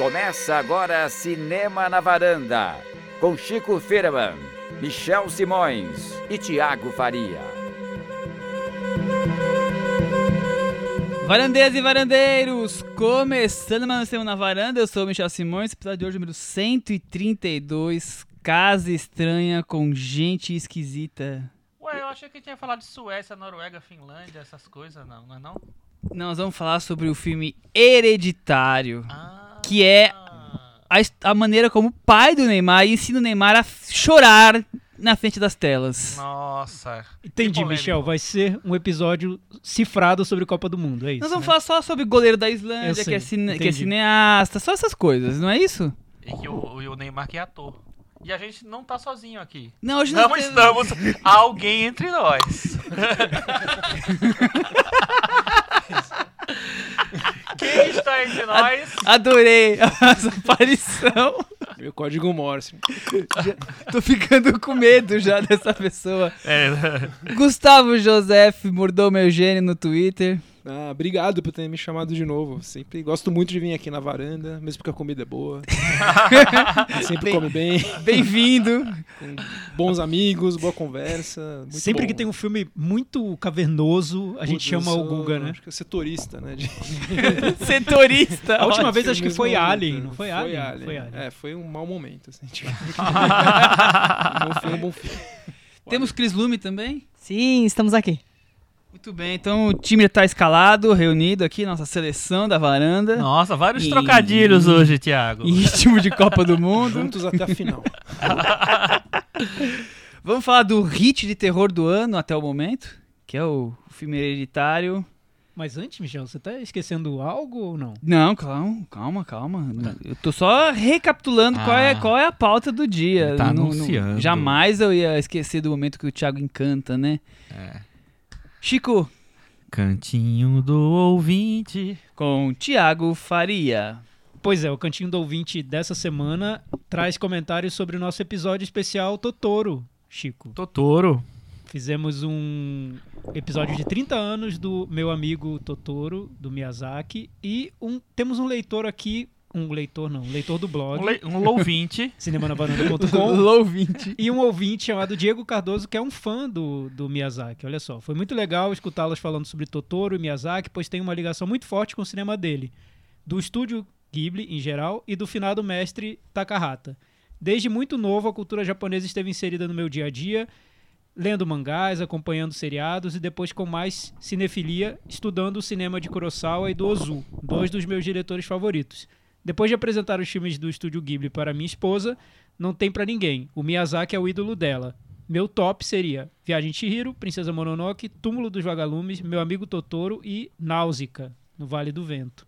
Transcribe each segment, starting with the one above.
Começa agora Cinema na Varanda, com Chico Firman, Michel Simões e Tiago Faria. Varandeiras e varandeiros, começando mais um Cinema na Varanda, eu sou o Michel Simões, episódio de hoje número 132, Casa Estranha com Gente Esquisita. Ué, eu achei que tinha falado de Suécia, Noruega, Finlândia, essas coisas, não, não é não? Nós vamos falar sobre o filme Hereditário, Ah, Que é- a, a maneira como o pai do Neymar ensina o Neymar a chorar na frente das telas. Nossa. Entendi. Michel. Vai ser um episódio cifrado sobre Copa do Mundo, é isso? Nós vamos né? falar só sobre o goleiro da Islândia, Eu que, sei, é cine- que é cineasta, só essas coisas, não é isso? E que o, o Neymar que é ator. E a gente não tá sozinho aqui. Não, hoje Não nós estamos alguém entre nós. Quem está entre nós? Adorei essa aparição. Meu código Morse. Tô ficando com medo já dessa pessoa. É, Gustavo Joseph mordou meu gênio no Twitter. Ah, obrigado por ter me chamado de novo. Sempre gosto muito de vir aqui na varanda, mesmo porque a comida é boa. Sempre Bem- come bem, Bem-vindo. com bons amigos, boa conversa. muito Sempre bom. que tem um filme muito cavernoso, a gente Putz, chama eu o sou- Guga, né? Acho que é setorista, né? de- Setorista. A última ótimo. vez acho que foi Alien, não foi Foi Alien? Alien. Foi Alien. É, foi um mau momento. Assim, tipo. bom filme, um bom filme. Temos Cris Lume também? Sim, estamos aqui. Muito bem, então o time tá escalado, reunido aqui, nossa seleção da varanda. Nossa, vários E- trocadilhos hoje, Thiago. Em ritmo de Copa do Mundo. Juntos até a final. Vamos falar do hit de terror do ano até o momento, que é o filme hereditário. Mas antes, Michel, você tá esquecendo algo ou não? Não, calma, calma, calma. Eu tô só recapitulando qual, é, Ah. qual é a pauta do dia. Ele tá não- anunciando. jamais eu ia esquecer do momento que o Thiago encanta, né? É. Chico, Cantinho do ouvinte. com Thiago Faria. Pois é, o Cantinho do Ouvinte dessa semana traz comentários sobre o nosso episódio especial Totoro, Chico. Totoro. Fizemos um episódio de 30 anos do meu amigo Totoro, do Miyazaki, e um, temos um leitor aqui, um leitor não, um leitor do blog, Um, le- um ouvinte. cinemanavaranda.com, Low 20. e um ouvinte chamado Diego Cardoso, que é um fã do, do Miyazaki. Olha só, foi muito legal escutá-los falando sobre Totoro e Miyazaki, pois tem uma ligação muito forte com o cinema dele, do estúdio Ghibli em geral e do finado mestre Takahata. Desde muito novo, a cultura japonesa esteve inserida no meu dia a dia, lendo mangás, acompanhando seriados e depois com mais cinefilia, estudando o cinema de Kurosawa e do Ozu, dois dos meus diretores favoritos. Depois de apresentar os filmes do estúdio Ghibli para minha esposa, não tem pra ninguém. O Miyazaki é o ídolo dela. Meu top seria Viagem de Chihiro, Princesa Mononoke, Túmulo dos Vagalumes, Meu Amigo Totoro e Náusica, no Vale do Vento.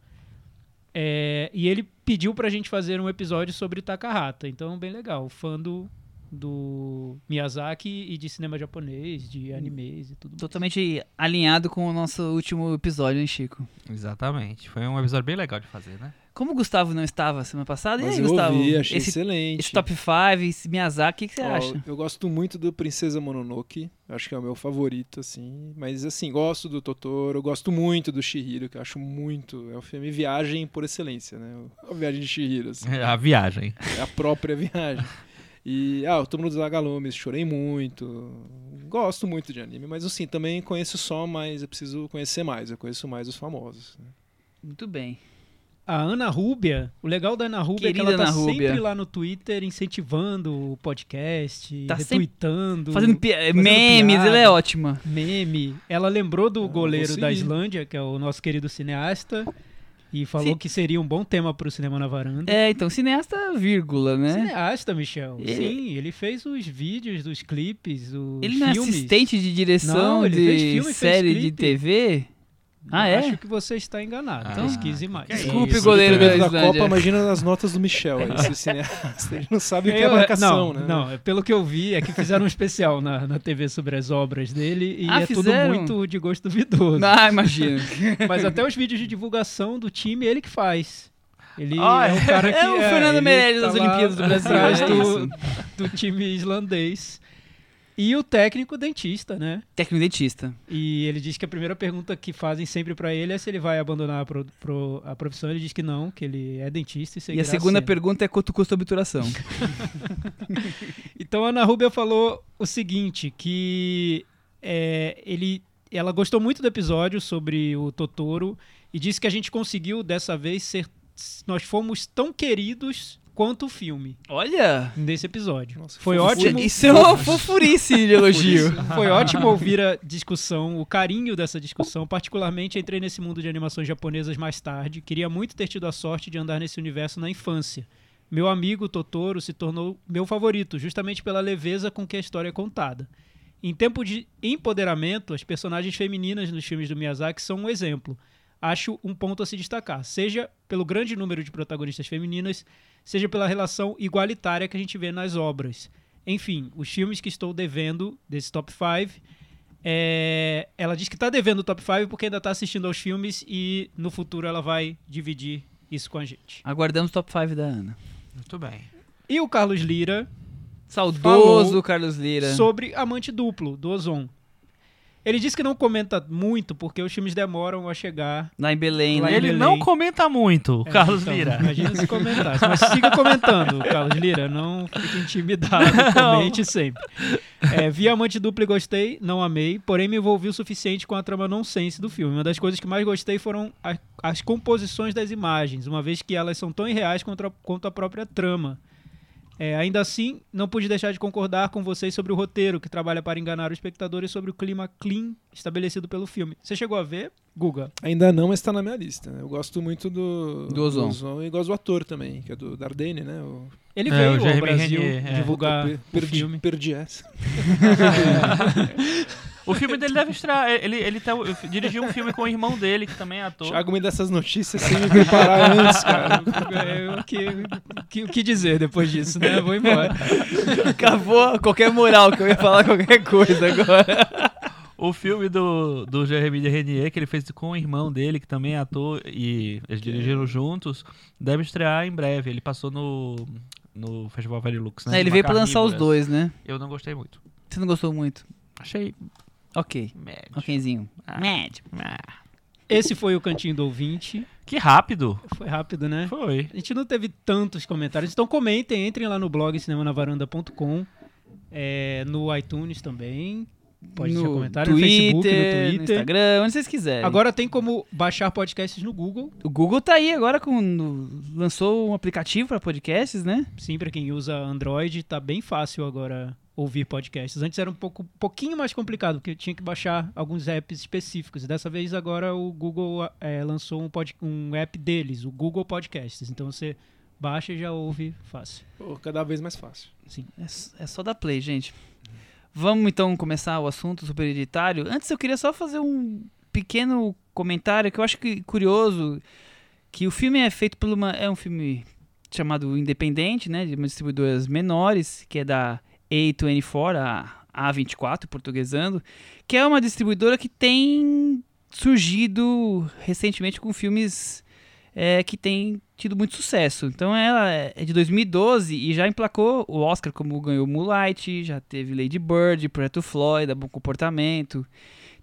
É, e ele pediu pra gente fazer um episódio sobre Takahata, então bem legal, fã do, do Miyazaki e de cinema japonês, de animes e tudo mais. Totalmente alinhado com o nosso último episódio, hein, Chico? Exatamente. Foi um episódio bem legal de fazer, né? Como o Gustavo não estava semana passada, Mas e aí, eu Gustavo? ouvi, achei esse, excelente. esse top 5, esse Miyazaki, o que, que você Ó, acha? Eu gosto muito do Princesa Mononoke, acho que é o meu favorito, assim. Mas, assim, gosto do Totoro, gosto muito do Shihiro, que eu acho muito. É o filme Viagem por excelência, né? A Viagem de Shihiro, assim. É A viagem. É a própria viagem. E, ah, o Túmulo dos Vagalumes, chorei muito. Gosto muito de anime, mas, assim, também conheço só, mas eu preciso conhecer mais. Eu conheço mais os famosos. né? Muito bem. A Ana Rúbia, o legal da Ana Rúbia é que Querida ela tá Ana sempre lá no Twitter incentivando o podcast, Tá retweetando, Fazendo pi- memes, piada. ela é ótima. meme. Ela lembrou do Ah, goleiro da. Islândia, que é o nosso querido cineasta, e falou Sim. que seria um bom tema pro Cinema na Varanda. É, então, cineasta, vírgula, né? Cineasta, Michel. Ele- Sim, ele fez os vídeos dos clipes, os Ele não é filmes. assistente de direção Não, ele fez de filme fez série de. TV? Ah, é? Acho que você está enganado. Ah, Pesquise mais. que é Desculpe, isso, goleiro da da. Copa, imagina as notas do Michel, aí, esse cineasta. Ele não sabe o que é Eu- marcação, não, né? Não, é pelo que eu vi, é que fizeram um especial na, na TV sobre as obras dele e Ah, é fizeram? tudo muito de gosto duvidoso. Ah, imagino. Mas até os vídeos de divulgação do time, ele que faz. Ele Ah, é o cara que. É o Fernando ele Meirelles tá das lá Olimpíadas do Brasil, atrás é do, isso. do time islandês. E o técnico dentista, né? Técnico dentista. E ele diz que a primeira pergunta que fazem sempre pra ele é se ele vai abandonar a, pro- pro- a profissão. Ele diz que não, que ele é dentista e E a segunda pergunta é quanto custa a obturação. Então a Ana Rubia falou o seguinte, que é, ele, ela gostou muito do episódio sobre o Totoro e disse que a gente conseguiu dessa vez ser, nós fomos tão queridos quanto o filme Olha! nesse episódio. Nossa, Foi fofo. ótimo. Isso é uma fofurice de elogio. Foi ótimo ouvir a discussão, o carinho dessa discussão. Particularmente entrei nesse mundo de animações japonesas mais tarde. Queria muito ter tido a sorte de andar nesse universo na infância. Meu amigo Totoro se tornou meu favorito, justamente pela leveza com que a história é contada. Em tempo de empoderamento, as personagens femininas nos filmes do Miyazaki são um exemplo. Acho um ponto a se destacar, seja pelo grande número de protagonistas femininas, seja pela relação igualitária que a gente vê nas obras. Enfim, os filmes que estou devendo desse top 5. é, ela diz que está devendo o top 5 porque ainda está assistindo aos filmes e no futuro ela vai dividir isso com a gente. Aguardamos o top 5 da Ana. Muito bem. E o Carlos Lira Saudoso Falou Carlos Lira. sobre Amante Duplo, do Ozon. Ele disse que não comenta muito porque os filmes demoram a chegar. Lá em Belém, Lá né? em Ele Belém. não comenta muito, É, Carlos então, Lira. Imagina se comentasse. Mas siga comentando, Carlos Lira. Não fique intimidado. Comente sempre. É, vi Amante Duplo e gostei, não amei, porém me envolvi o suficiente com a trama nonsense do filme. Uma das coisas que mais gostei foram a- as composições das imagens, uma vez que elas são tão irreais quanto a, quanto a própria trama. É, ainda assim, não pude deixar de concordar com vocês sobre o roteiro, que trabalha para enganar o espectador e sobre o clima clean estabelecido pelo filme. Você chegou a ver, Guga? Ainda não, mas tá na minha lista. Eu gosto muito do, Do Ozon. e gosto do ator também, que é do Dardenne, né? O... Ele É, o veio ao Brasil Renier, é. divulgar Per- o perdi, filme. perdi essa. O filme dele deve estrear. Ele, ele tá, dirigiu um filme com o irmão dele, que também é ator. Thiago me dá essas notícias sem me preparar antes, cara. É, o que, que- o que dizer depois disso, né? Eu vou embora. Acabou qualquer moral que eu ia falar qualquer coisa agora. O filme do, do Jeremy de Renier, que ele fez com o irmão dele, que também é ator, e eles dirigiram juntos, deve estrear em breve. Ele passou no, no Festival Verilux, né? É, ele veio pra lançar os dois, né? Eu não gostei muito. Você não gostou muito? Achei Ok. médio. Okzinho. Ah. Médio. Ah. Esse foi o Cantinho do Ouvinte. Que rápido. Foi rápido, né? Foi. A gente não teve tantos comentários, então comentem, entrem lá no blog cinemanavaranda.com, é, no iTunes também. Pode deixar no comentário Twitter, no Facebook, no no Twitter. Instagram, onde vocês quiserem. Agora tem como baixar podcasts no Google. O Google tá aí agora com. no- lançou um aplicativo pra podcasts, né? Sim, para quem usa Android, tá bem fácil agora ouvir podcasts. Antes era um pouco, pouquinho mais complicado, porque tinha que baixar alguns apps específicos. Dessa vez agora o Google é, lançou um, pod, um app deles, o Google Podcasts. Então você baixa e já ouve fácil. Pô, cada vez mais fácil. Sim. É, é só dar play, gente. Vamos então começar o assunto super hereditário. Antes eu queria só fazer um pequeno comentário que eu acho que curioso, que o filme é feito por uma é um filme chamado independente, né, de uma distribuidoras menores, que é da A24, a A24 portuguesando, que é uma distribuidora que tem surgido recentemente com filmes é, que tem tido muito sucesso. Então ela é de 2012 e já emplacou o Oscar como ganhou Moonlight, já teve Lady Bird, Preto Floyd, Bom Comportamento.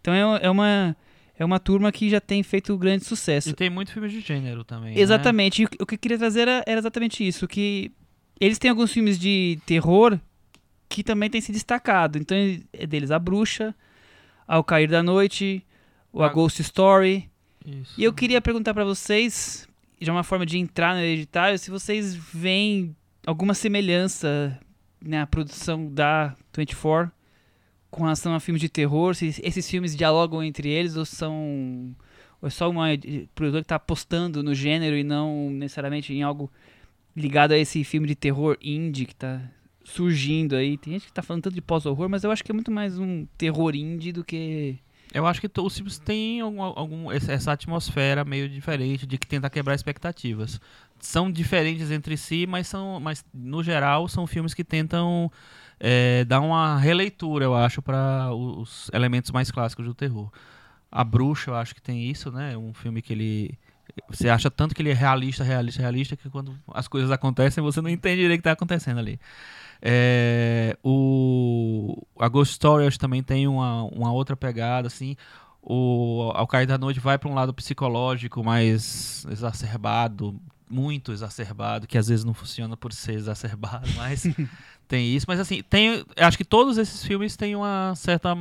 Então é, é uma é uma turma que já tem feito grande sucesso. E tem muito filme de gênero também. né? Exatamente. E o que- o que eu queria trazer era, era exatamente isso, que eles têm alguns filmes de terror que também têm se destacado. Então é deles A Bruxa, Ao Cair da Noite, o A A- Ghost Story. Isso. E eu queria perguntar pra vocês, de uma forma de entrar no hereditário, se vocês veem alguma semelhança na produção da 24 com relação a filmes de terror, se esses filmes dialogam entre eles ou são ou é só uma produtora que está apostando no gênero e não necessariamente em algo ligado a esse filme de terror indie que está surgindo aí. Tem gente que tá falando tanto de pós-horror, mas eu acho que é muito mais um terror indie do que Eu acho que os filmes têm algum, algum- essa atmosfera meio diferente de que tenta quebrar expectativas. São diferentes entre si, mas são, mas no geral são filmes que tentam é, dar uma releitura, eu acho, para os elementos mais clássicos do terror. A Bruxa, eu acho que tem isso, né? Um filme que ele Você acha tanto que ele é realista, realista, realista, que quando as coisas acontecem você não entende direito o que está acontecendo ali. É, o, a Ghost Stories também tem uma, uma outra pegada, assim. O Ao Cair da Noite vai para um lado psicológico mais exacerbado, muito exacerbado, que às vezes não funciona por ser exacerbado, mas tem isso. Mas assim, tem, acho que todos esses filmes têm uma certa,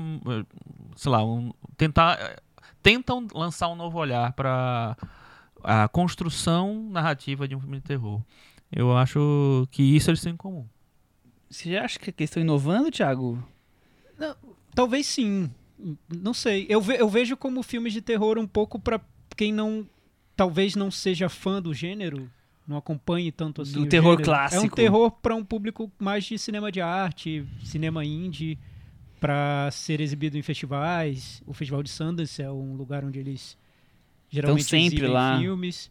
sei lá, um, tentar, tentam lançar um novo olhar para a construção narrativa de um filme de terror. Eu acho que isso eles têm em comum. Você já acha que eles estão inovando, Thiago? Não, talvez sim. Não sei. Eu, ve eu vejo como filmes de terror um pouco para quem não. Talvez não seja fã do gênero, não acompanhe tanto assim. Do terror gênero. clássico. É um terror para um público mais de cinema de arte, cinema indie, para ser exibido em festivais. O Festival de Sundance é um lugar onde eles geralmente sempre exibem lá. filmes.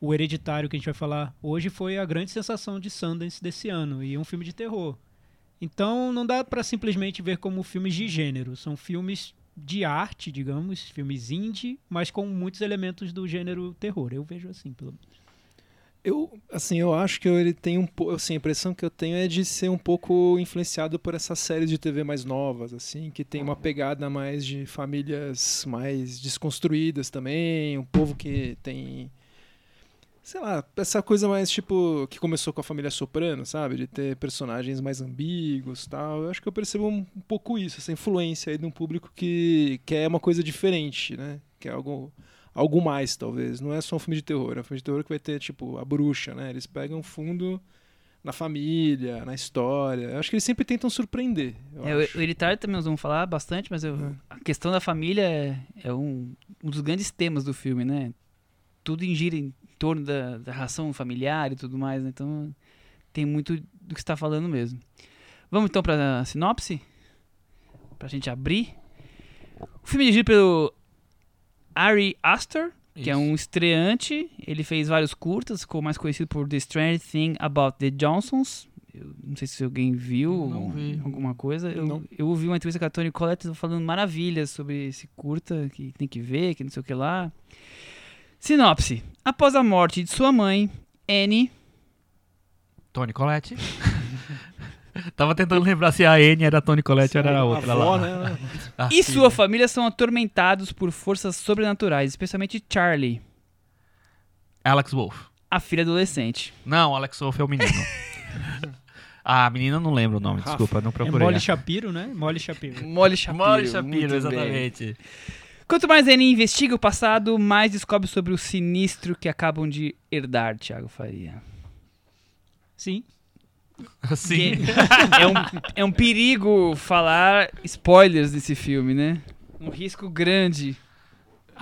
O Hereditário, que a gente vai falar hoje, foi a grande sensação de Sundance desse ano. E um filme de terror. Então não dá para simplesmente ver como filmes de gênero. São filmes de arte, digamos, filmes indie, mas com muitos elementos do gênero terror. Eu vejo assim, pelo menos. Eu, assim, eu acho que ele tem um pouco, assim, a impressão que eu tenho é de ser um pouco influenciado por essas séries de TV mais novas, assim, que tem uma pegada mais de famílias mais desconstruídas também, um povo que tem sei lá, essa coisa mais tipo que começou com a família Soprano, sabe, de ter personagens mais ambíguos, tal. Eu acho que eu percebo um, um pouco isso, essa influência aí de um público que quer uma coisa diferente, né? Que é algo algo mais, talvez. Não é só um filme de terror. É um filme de terror que vai ter, tipo, a bruxa, né? Eles pegam fundo na família, na história. Eu acho que eles sempre tentam surpreender. eu É, acho. o Hereditário também nós vamos falar bastante, mas eu- É. a questão da família é, é um, um dos grandes temas do filme, né? Tudo em gira em torno da, da ração familiar e tudo mais, né? Então tem muito do que você está falando mesmo. Vamos então para a sinopse? Pra gente abrir. O filme é dirigido pelo Ari Aster, que é Isso. um estreante. Ele fez vários curtas, ficou mais conhecido por The Strange Thing About the Johnsons. Eu não sei se alguém viu alguma coisa. Eu, Não. eu ouvi uma entrevista com a Tony Collette falando maravilhas sobre esse curta, que tem que ver, que não sei o que lá. Sinopse. Após a morte de sua mãe, Annie... Tony Colette. Tava tentando lembrar se a N era Tony Colette ou era a outra avó, lá. né? A e sua família são atormentados por forças sobrenaturais, especialmente Charlie, Alex Wolff. a filha adolescente. Não, Alex Wolff é o menino. ah, a menina eu não lembro o nome, Rafa. desculpa, não É procurei. Molly Shapiro, né? Molly Shapiro. Molly Shapiro. Molly Shapiro, muito bem. Quanto mais Annie investiga o passado, mais descobre sobre o sinistro que acabam de herdar, Thiago Faria. Sim. Sim. é, um, é um perigo falar spoilers desse filme, né? Um risco grande.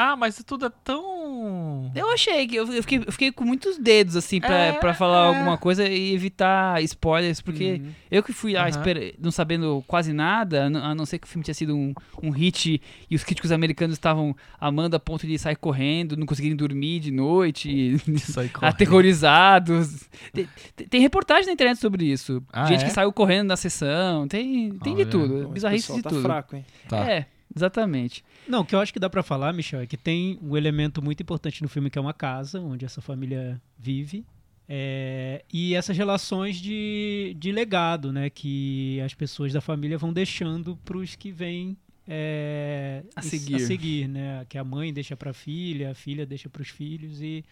Ah, mas tudo é tão. Eu achei que eu fiquei, eu fiquei com muitos dedos, assim, pra, É, pra falar é. alguma coisa e evitar spoilers, porque Uhum. eu que fui lá Aham. esper- não sabendo quase nada, a não- ser que o filme tinha sido um, um hit e os críticos americanos estavam amando a ponto de sair correndo, não conseguirem dormir de noite, Sai correndo. aterrorizados. Tem, tem- reportagem na internet sobre isso. Ah, Gente é? que saiu correndo na sessão. Tem, tem de Olha, tudo. Bom, esse Bizarrice de tá tudo. fraco, hein? Tá. É, exatamente. Não, o que eu acho que dá pra falar, Michel, é que tem um elemento muito importante no filme que é uma casa onde essa família vive. é, e essas relações de, de legado, né? Que as pessoas da família vão deixando pros que vêm é, A seguir. a seguir, né? Que a mãe deixa pra filha, a filha deixa pros filhos e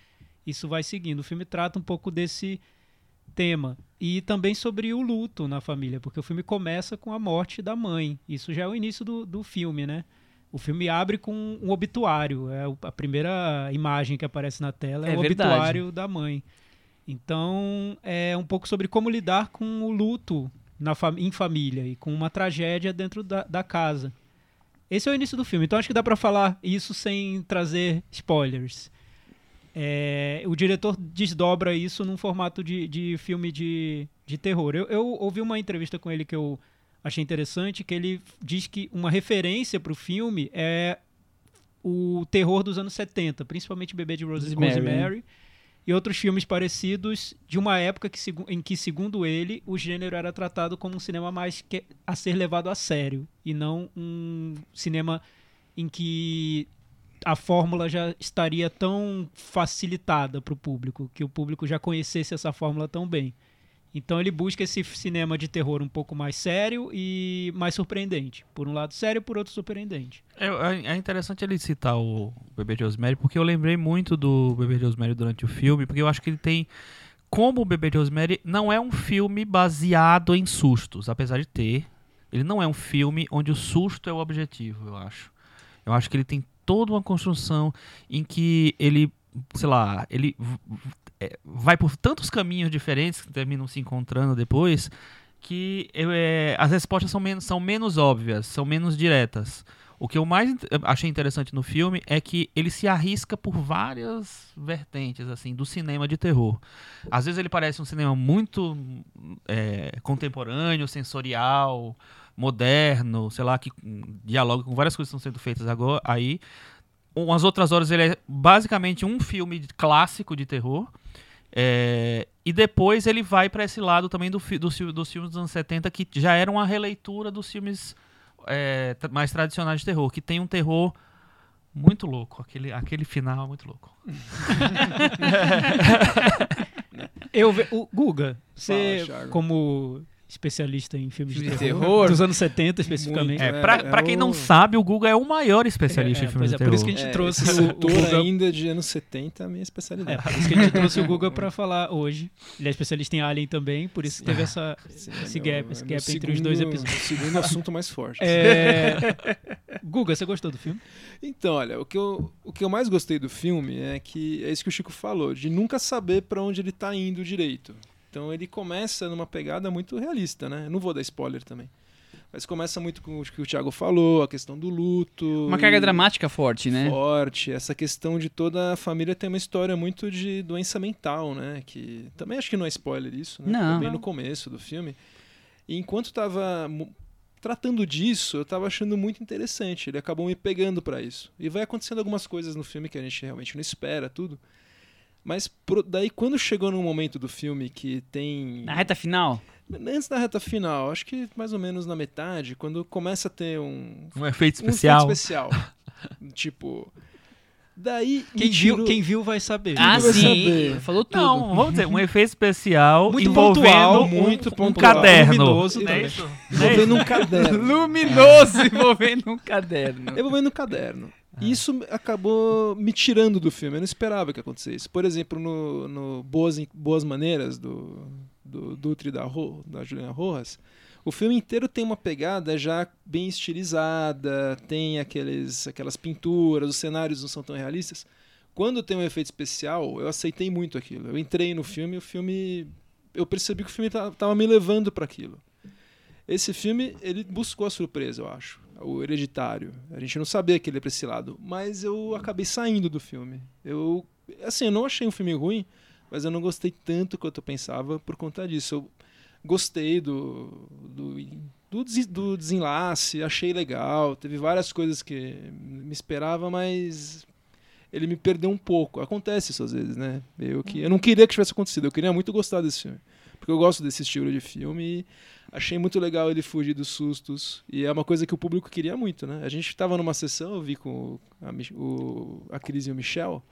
isso vai seguindo. O filme trata um pouco desse tema. E também sobre o luto na família, porque o filme começa com a morte da mãe. Isso já é o início do, do filme, né? O filme abre com um obituário. É a primeira imagem que aparece na tela é, É o verdade. obituário da mãe. Então, é um pouco sobre como lidar com o luto na fam- em família e com uma tragédia dentro da, da casa. Esse é o início do filme. Então, acho que dá pra falar isso sem trazer spoilers. É, o diretor desdobra isso num formato de, de filme de, de terror. Eu, eu ouvi uma entrevista com ele que eu achei interessante, que ele diz que uma referência para o filme é o terror dos anos 70, principalmente Bebê de Rose- Rosemary, Rosemary, e outros filmes parecidos de uma época que, em que, segundo ele, o gênero era tratado como um cinema mais que- a ser levado a sério e não um cinema em que a fórmula já estaria tão facilitada para o público, que o público já conhecesse essa fórmula tão bem. Então ele busca esse cinema de terror um pouco mais sério e mais surpreendente. Por um lado sério, por outro surpreendente. É, é interessante ele citar o Bebê de Rosemary, porque eu lembrei muito do Bebê de Rosemary durante o filme, porque eu acho que ele tem como o Bebê de Rosemary não é um filme baseado em sustos, apesar de ter. Ele não é um filme onde o susto é o objetivo, eu acho. Eu acho que ele tem toda uma construção em que ele, sei lá, ele é, vai por tantos caminhos diferentes que terminam se encontrando depois que é, as respostas são menos, são menos óbvias, são menos diretas. O que eu mais achei interessante no filme é que ele se arrisca por várias vertentes assim do cinema de terror. Às vezes ele parece um cinema muito é, contemporâneo, sensorial, moderno, sei lá, que dialoga com várias coisas que estão sendo feitas agora aí. Umas outras horas ele é basicamente um filme clássico de terror. É, e depois ele vai para esse lado também do, do, dos filmes dos anos 70, que já era uma releitura dos filmes é, mais tradicionais de terror, que tem um terror muito louco. Aquele, aquele final é muito louco. Eu ve... o Guga, você Fala, como especialista em filmes de, de terror, terror, dos anos 70 especificamente. Muito, é, pra, é, pra quem não sabe, o Guga é o maior especialista é, em filmes de terror. Por isso que a gente é, trouxe o, Guga ainda de anos 70 é a minha especialidade. É, por isso que a gente trouxe o Guga pra falar hoje. Ele é especialista em Alien também, por isso que teve essa, Sim, esse gap, esse gap entre segundo, os dois episódios. O segundo assunto mais forte. É... Guga, você gostou do filme? Então, olha, o que, eu, o que eu mais gostei do filme é que é isso que o Chico falou, de nunca saber para onde ele tá indo direito. Então ele começa numa pegada muito realista, né? Eu não vou dar spoiler também. Mas começa muito com o que o Thiago falou, a questão do luto. Uma carga dramática forte, né? Forte. Essa questão de toda a família ter uma história muito de doença mental, né? Que também acho que não é spoiler isso, né? Não. Foi bem no começo do filme. E enquanto estava tratando disso, eu estava achando muito interessante. Ele acabou me pegando para isso. E vai acontecendo algumas coisas no filme que a gente realmente não espera, tudo. Mas pro, daí, quando chegou no momento do filme que tem. Na reta final? Antes da reta final, acho que mais ou menos na metade, quando começa a ter um. Um efeito especial. Um efeito especial. tipo. Daí. Quem viu, quem viu vai saber. Ah, vai sim. Saber. Falou tudo. Não, vamos dizer, um efeito especial muito envolvendo pontual, um, muito um pontual. caderno. Luminoso, é isso? Envolvendo um caderno. Luminoso envolvendo um caderno. envolvendo um caderno. E isso acabou me tirando do filme. Eu não esperava que acontecesse. Por exemplo, no, no Boas, Boas Maneiras, do, do da, Ro, da Juliana Rojas, o filme inteiro tem uma pegada já bem estilizada, tem aqueles, aquelas pinturas, os cenários não são tão realistas. Quando tem um efeito especial, eu aceitei muito aquilo. Eu entrei no filme e o filme. Eu percebi que o filme estava me levando para aquilo. Esse filme, ele buscou a surpresa, eu acho o Hereditário. A gente não sabia que ele ia pra esse lado. Mas eu acabei saindo do filme. Eu, assim, eu não achei um filme ruim, mas eu não gostei tanto quanto eu pensava por conta disso. Eu gostei do, do, do, do desenlace, achei legal. Teve várias coisas que me esperava, mas ele me perdeu um pouco. Acontece isso às vezes, né? Eu, que, eu não queria que tivesse acontecido, eu queria muito gostar desse filme. Porque eu gosto desse estilo de filme e Achei muito legal ele fugir dos sustos. E é uma coisa que o público queria muito, né? A gente estava numa sessão, eu vi com a, o, a Cris e o Michel.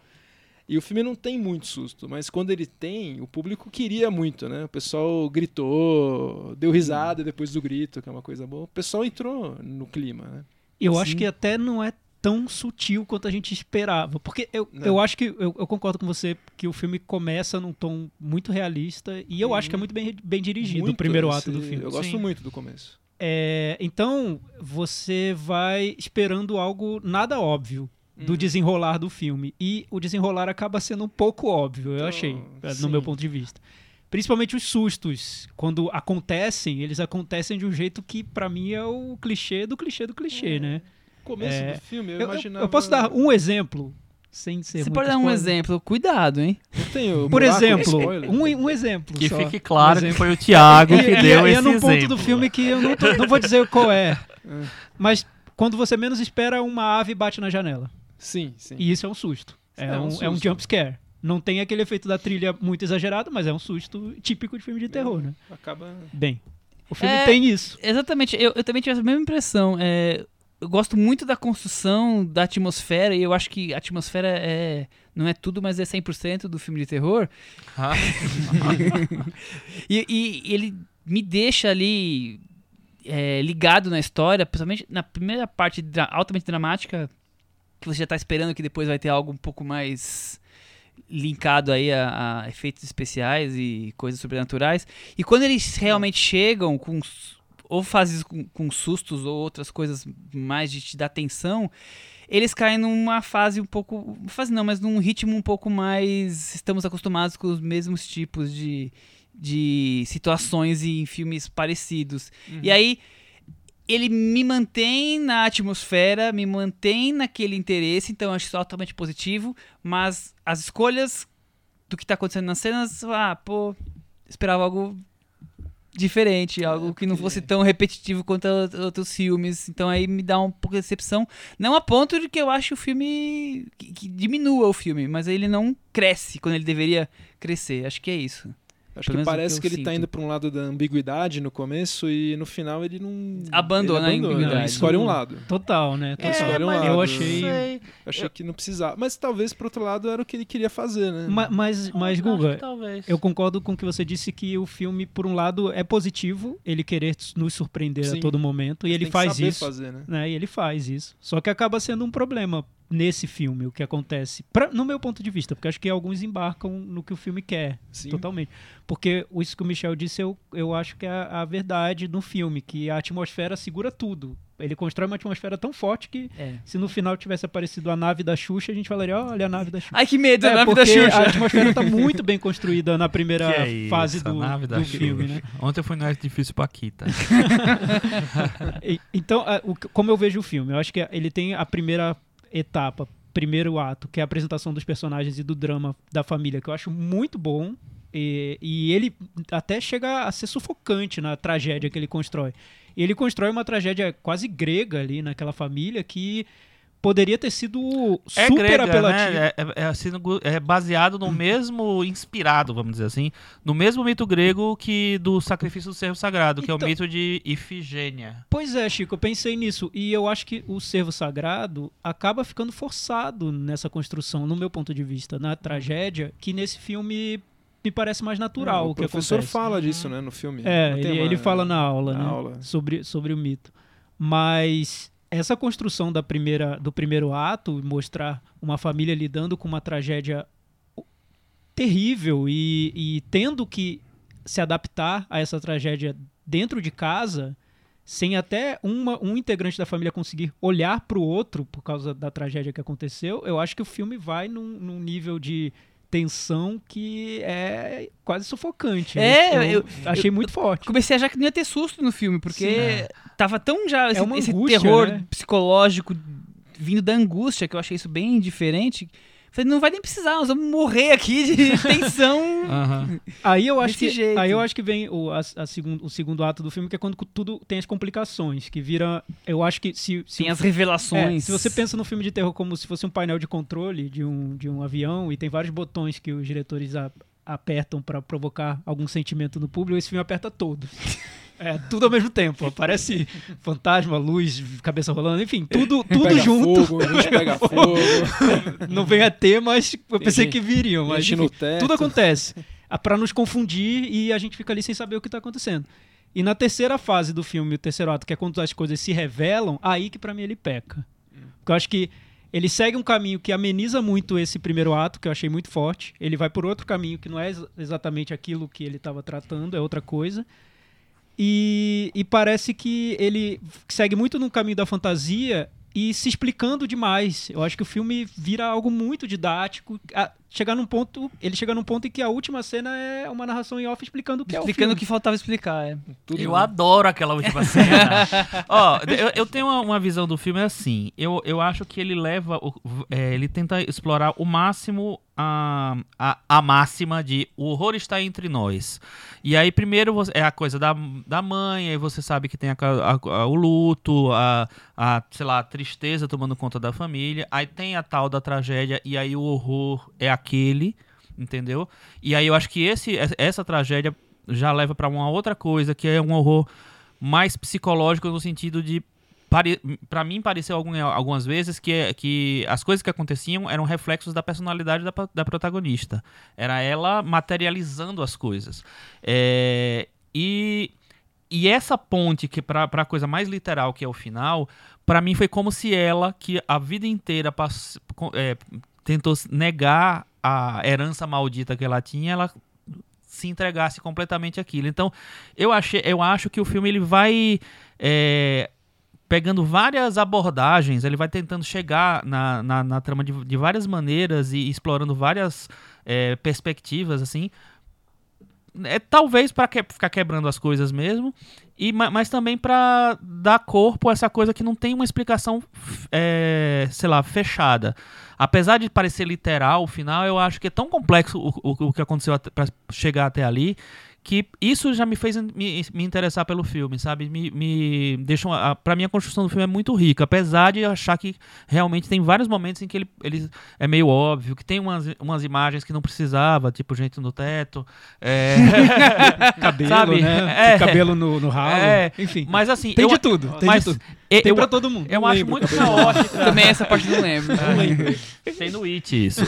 E o filme não tem muito susto, mas quando ele tem, o público queria muito, né? O pessoal gritou, deu risada depois do grito, que é uma coisa boa. O pessoal entrou no clima, né? Eu Sim. acho que até não é tão sutil quanto a gente esperava. Porque eu, eu acho que eu, eu, concordo com você que o filme começa num tom muito realista e eu acho que é muito bem, bem dirigido muito, o primeiro ato do filme. Eu gosto Sim. muito do começo. É, então você vai esperando algo nada óbvio do uhum. desenrolar do filme e o desenrolar acaba sendo um pouco óbvio, eu então, achei, é, no meu ponto de vista. Principalmente os sustos, quando acontecem, eles acontecem de um jeito que para mim é o clichê do clichê do clichê, é. né? Começo é, do filme, eu, eu imaginava. Eu posso dar um exemplo sem ser Você pode dar um exemplo, cuidado, hein? Eu tenho Por exemplo, um, um exemplo. Que só. fique claro um que foi o Thiago que e, deu e, esse e é num exemplo. ponto do filme que eu não, tô, não vou dizer qual é. Mas quando você menos espera, uma ave bate na janela. Sim, sim. E isso é um susto. É, é um, um, é um jump scare. Não tem aquele efeito da trilha muito exagerado, mas é um susto típico de filme de terror, né? Acaba. Bem. O filme É, tem isso. Exatamente, eu, eu também tive a mesma impressão. É, eu gosto muito da construção da atmosfera, e eu acho que a atmosfera é não é tudo, mas é 100% do filme de terror. Ah, E, e ele me deixa ali é, ligado na história, principalmente na primeira parte dra- altamente dramática, que você já tá esperando que depois vai ter algo um pouco mais linkado aí a, a efeitos especiais e coisas sobrenaturais. E quando eles realmente chegam com ou fazem isso com, com sustos ou outras coisas mais de te dar tensão, eles caem numa fase um pouco, fase não, mas num ritmo um pouco mais estamos acostumados com os mesmos tipos de de situações em filmes parecidos. E aí ele me mantém na atmosfera, me mantém naquele interesse, então eu acho isso altamente positivo, mas as escolhas do que tá acontecendo nas cenas, ah, pô, esperava algo diferente, algo que não fosse tão repetitivo quanto outros filmes, então aí me dá um pouco de decepção, não a ponto de que eu acho o filme que, que diminua o filme, mas ele não cresce quando ele deveria crescer, acho que é isso. Acho Pelo que parece que que, ele tá sinto. indo pra um lado da ambiguidade no começo e no final ele não. Abandona a ele abandona, ambiguidade. ele escolhe um lado. Total, né? É, Total. escolhe um mas lado. eu achei-. Achei que não precisava. Mas talvez, por outro lado, era o que ele queria fazer, né? Ma- Mas, mas Eu acho Guga, eu concordo com o que você disse que o filme, por um lado, é positivo, ele querer nos surpreender Sim. a todo momento, e ele Tem que faz saber isso. fazer, né? né? E ele faz isso. Só que acaba sendo um problema nesse filme, o que acontece. Pra- no meu ponto de vista, porque acho que alguns embarcam no que o filme quer, Sim. totalmente. Porque isso que o Michel disse, eu, eu acho que é a, a verdade no filme, que a atmosfera segura tudo. Ele constrói uma atmosfera tão forte que É. se no final tivesse aparecido a nave da Xuxa, a gente falaria, olha a nave da Xuxa. Ai, que medo, É, a nave da Xuxa. a atmosfera está muito bem construída na primeira é isso, fase do, nave da do Xuxa. filme, né? Ontem eu fui no Edifício Paquita. Então, a- o que- como eu vejo o filme, eu acho que ele tem a primeira etapa, primeiro ato, que é a apresentação dos personagens e do drama da família, que eu acho muito bom. E, e ele até chega a ser sufocante na tragédia que ele constrói. Ele constrói uma tragédia quase grega ali naquela família que poderia ter sido É super grega, apelativa. né? É, é, é é baseado no mesmo, inspirado, vamos dizer assim, no mesmo mito grego que do sacrifício do servo sagrado, que é Então- o mito de Ifigênia. Pois é, Chico, eu pensei nisso. E eu acho que o servo sagrado acaba ficando forçado nessa construção, no meu ponto de vista, na tragédia, que nesse filme me parece mais natural É, o que professor acontece. fala disso, né, no filme. É, ele, uma- ele fala na aula, na né? aula. Sobre, sobre o mito. Mas essa construção da primeira, do primeiro ato, mostrar uma família lidando com uma tragédia terrível e, e tendo que se adaptar a essa tragédia dentro de casa, sem até uma, um integrante da família conseguir olhar para o outro por causa da tragédia que aconteceu, eu acho que o filme vai num, num nível de tensão que é quase sufocante. É, eu, eu- achei muito forte. Comecei a achar que não ia ter susto no filme, porque Sim. tava tão já esse, uma esse angústia, terror né? psicológico vindo da angústia, que eu achei isso bem diferente. Falei, não vai nem precisar, nós vamos morrer aqui de tensão. Aham. Aí eu acho Desse que jeito. aí eu acho que vem o, a, a segundo, o segundo ato do filme que é quando tudo tem as complicações que vira eu acho que se se, Tem as é, revelações. se você pensa no filme de terror como se fosse um painel de controle de um, de um avião e tem vários botões que os diretores a- apertam para provocar algum sentimento no público esse filme aperta todos é tudo ao mesmo tempo aparece fantasma luz cabeça rolando enfim tudo tudo Pega junto Fogo, gente pega fogo, não vem a ter mas eu pensei que viriam mas enfim, tudo acontece ah, pra nos confundir e a gente fica ali sem saber o que tá acontecendo. E na terceira fase do filme, o terceiro ato, que é quando as coisas se revelam, aí que pra mim ele peca. Porque eu acho que ele segue um caminho que ameniza muito esse primeiro ato, que eu achei muito forte. Ele vai por outro caminho que não é ex- exatamente aquilo que ele estava tratando, é outra coisa. E, e parece que ele segue muito no caminho da fantasia e se explicando demais. Eu acho que o filme vira algo muito didático. A- chegar num ponto, ele chega num ponto em que a última cena é uma narração em off explicando o que é o Explicando o que faltava explicar. É. Tudo Eu bem. adoro aquela última cena. Ó, eu, eu tenho uma, uma visão do filme assim. Eu, eu acho que ele leva. o- é, ele tenta explorar o máximo a, a, a máxima de o horror está entre nós. E aí, primeiro é a coisa da, da mãe, aí você sabe que tem a, a- o luto, a, a, sei lá, a tristeza tomando conta da família. Aí tem a tal da tragédia, e aí o horror é aquele, entendeu? E aí eu acho que esse, essa tragédia já leva pra uma outra coisa, que é um horror mais psicológico no sentido de para mim pareceu algum, algumas vezes que, que as coisas que aconteciam eram reflexos da personalidade da, da protagonista. Era ela materializando as coisas. É, e, e essa ponte que para a coisa mais literal que é o final, para mim foi como se ela que a vida inteira pass, é, tentou negar a herança maldita que ela tinha, ela se entregasse completamente aquilo. Então, eu, achei, eu acho que o filme ele vai é, pegando várias abordagens, ele vai tentando chegar na, na, na trama de, de, várias maneiras e explorando várias é, perspectivas, assim. É, talvez para que, ficar quebrando as coisas mesmo, e, mas também para dar corpo a essa coisa que não tem uma explicação, é, sei lá, fechada. Apesar de parecer literal o final, eu acho que é tão complexo o, o, o que aconteceu para chegar até ali que isso já me fez me, me interessar pelo filme, sabe? Me, me deixa uma, pra mim a construção do filme é muito rica, apesar de achar que realmente tem vários momentos em que ele, ele é meio óbvio, que tem umas, umas imagens que não precisava, tipo gente no teto, é... cabelo, sabe? né? É, cabelo no, no ralo, é, enfim. Mas assim, tem eu, de tudo, tem mas, de tudo. Eu, tem pra todo mundo. Eu não acho muito caótico. Também essa parte não lembro. Não lembro. Tem no It isso.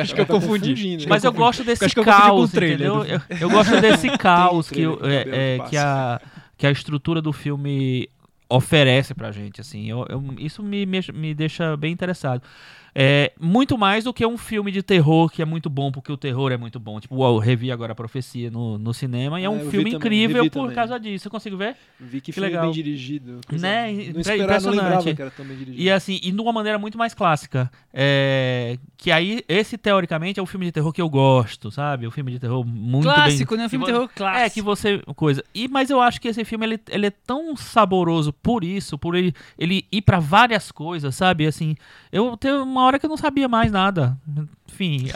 acho que eu confundi. Mas eu gosto desse eu caos, entendeu? Eu, eu gosto desse caos que, é, é, que, a, que a estrutura do filme oferece pra gente, assim. Eu, eu, isso me, me, me deixa bem interessado. É, muito mais do que um filme de terror que é muito bom, porque o terror é muito bom. Tipo, eu revi agora a Profecia no, no cinema e é Ah, um eu filme incrível também, por causa disso. Você consegue ver? Vi que, Que legal. bem dirigido. Né? Não, esperava, não lembrava que era tão bem dirigido. E assim, e de uma maneira muito mais clássica. É, que aí, esse teoricamente é o filme de terror que eu gosto, sabe? O filme de terror muito clássico, bem. né? Um filme de terror clássico. É, que você. Coisa. E, mas eu acho que esse filme ele, ele é tão saboroso por isso, por ele, ele ir pra várias coisas, sabe? Assim, eu teve uma hora que eu não sabia mais nada. Enfim.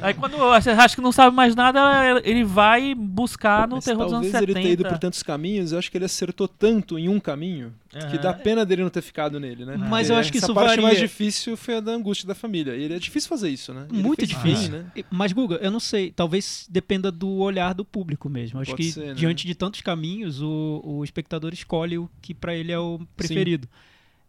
aí quando você acha que não sabe mais nada, ele vai buscar no Mas terror dos anos talvez 70. ele tenha ido por tantos caminhos, eu acho que ele acertou tanto em um caminho que Aham. dá pena dele não ter ficado nele, né? Mas Porque eu acho que isso parte varia. mais difícil foi a da angústia da família. E ele é difícil fazer isso, né? Ele Muito difícil. bem, né? Mas, Guga, eu não sei. Talvez dependa do olhar do público mesmo. Acho Pode que ser, né? diante de tantos caminhos, o, o espectador escolhe o que pra ele é o preferido.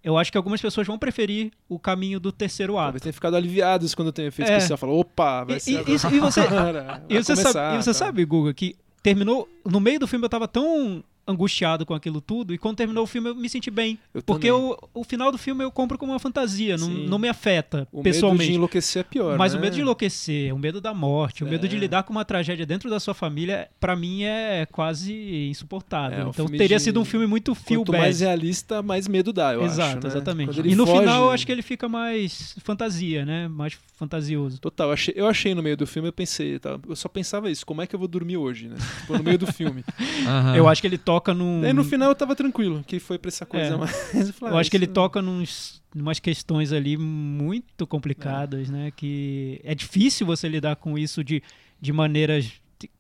Eu acho que algumas pessoas vão preferir o caminho do terceiro ato. Talvez tenha ficado aliviados quando tem efeito É. especial. Falou, opa, vai E- ser e- isso- e você- E você, começar, sabe, e você tá? sabe, Guga, que terminou. No meio do filme eu tava tão angustiado com aquilo tudo, e quando terminou o filme eu me senti bem. Eu porque também. o, o final do filme eu compro como uma fantasia, não, não me afeta O medo pessoalmente. de enlouquecer é pior, Mas né? o medo de enlouquecer, o medo da morte, o medo de É. lidar com uma tragédia dentro da sua família, pra mim é quase insuportável. É, então teria de- sido um filme muito feel Quanto bad. mais realista, mais medo dá, eu Exato, acho, né? exatamente. E no foge- final eu acho que ele fica mais fantasia, né? Mais fantasioso. Total, eu achei, eu achei no meio do filme, eu pensei, tá, eu só pensava isso, como é que eu vou dormir hoje, né? Tipo, no meio do filme. Eu acho que ele toca num. Daí no final eu tava tranquilo, que foi pra essa coisa É. mais. Eu, falei, Eu ah, acho que ele isso- toca nos umas questões ali muito complicadas, né? Que é difícil você lidar com isso de, de maneiras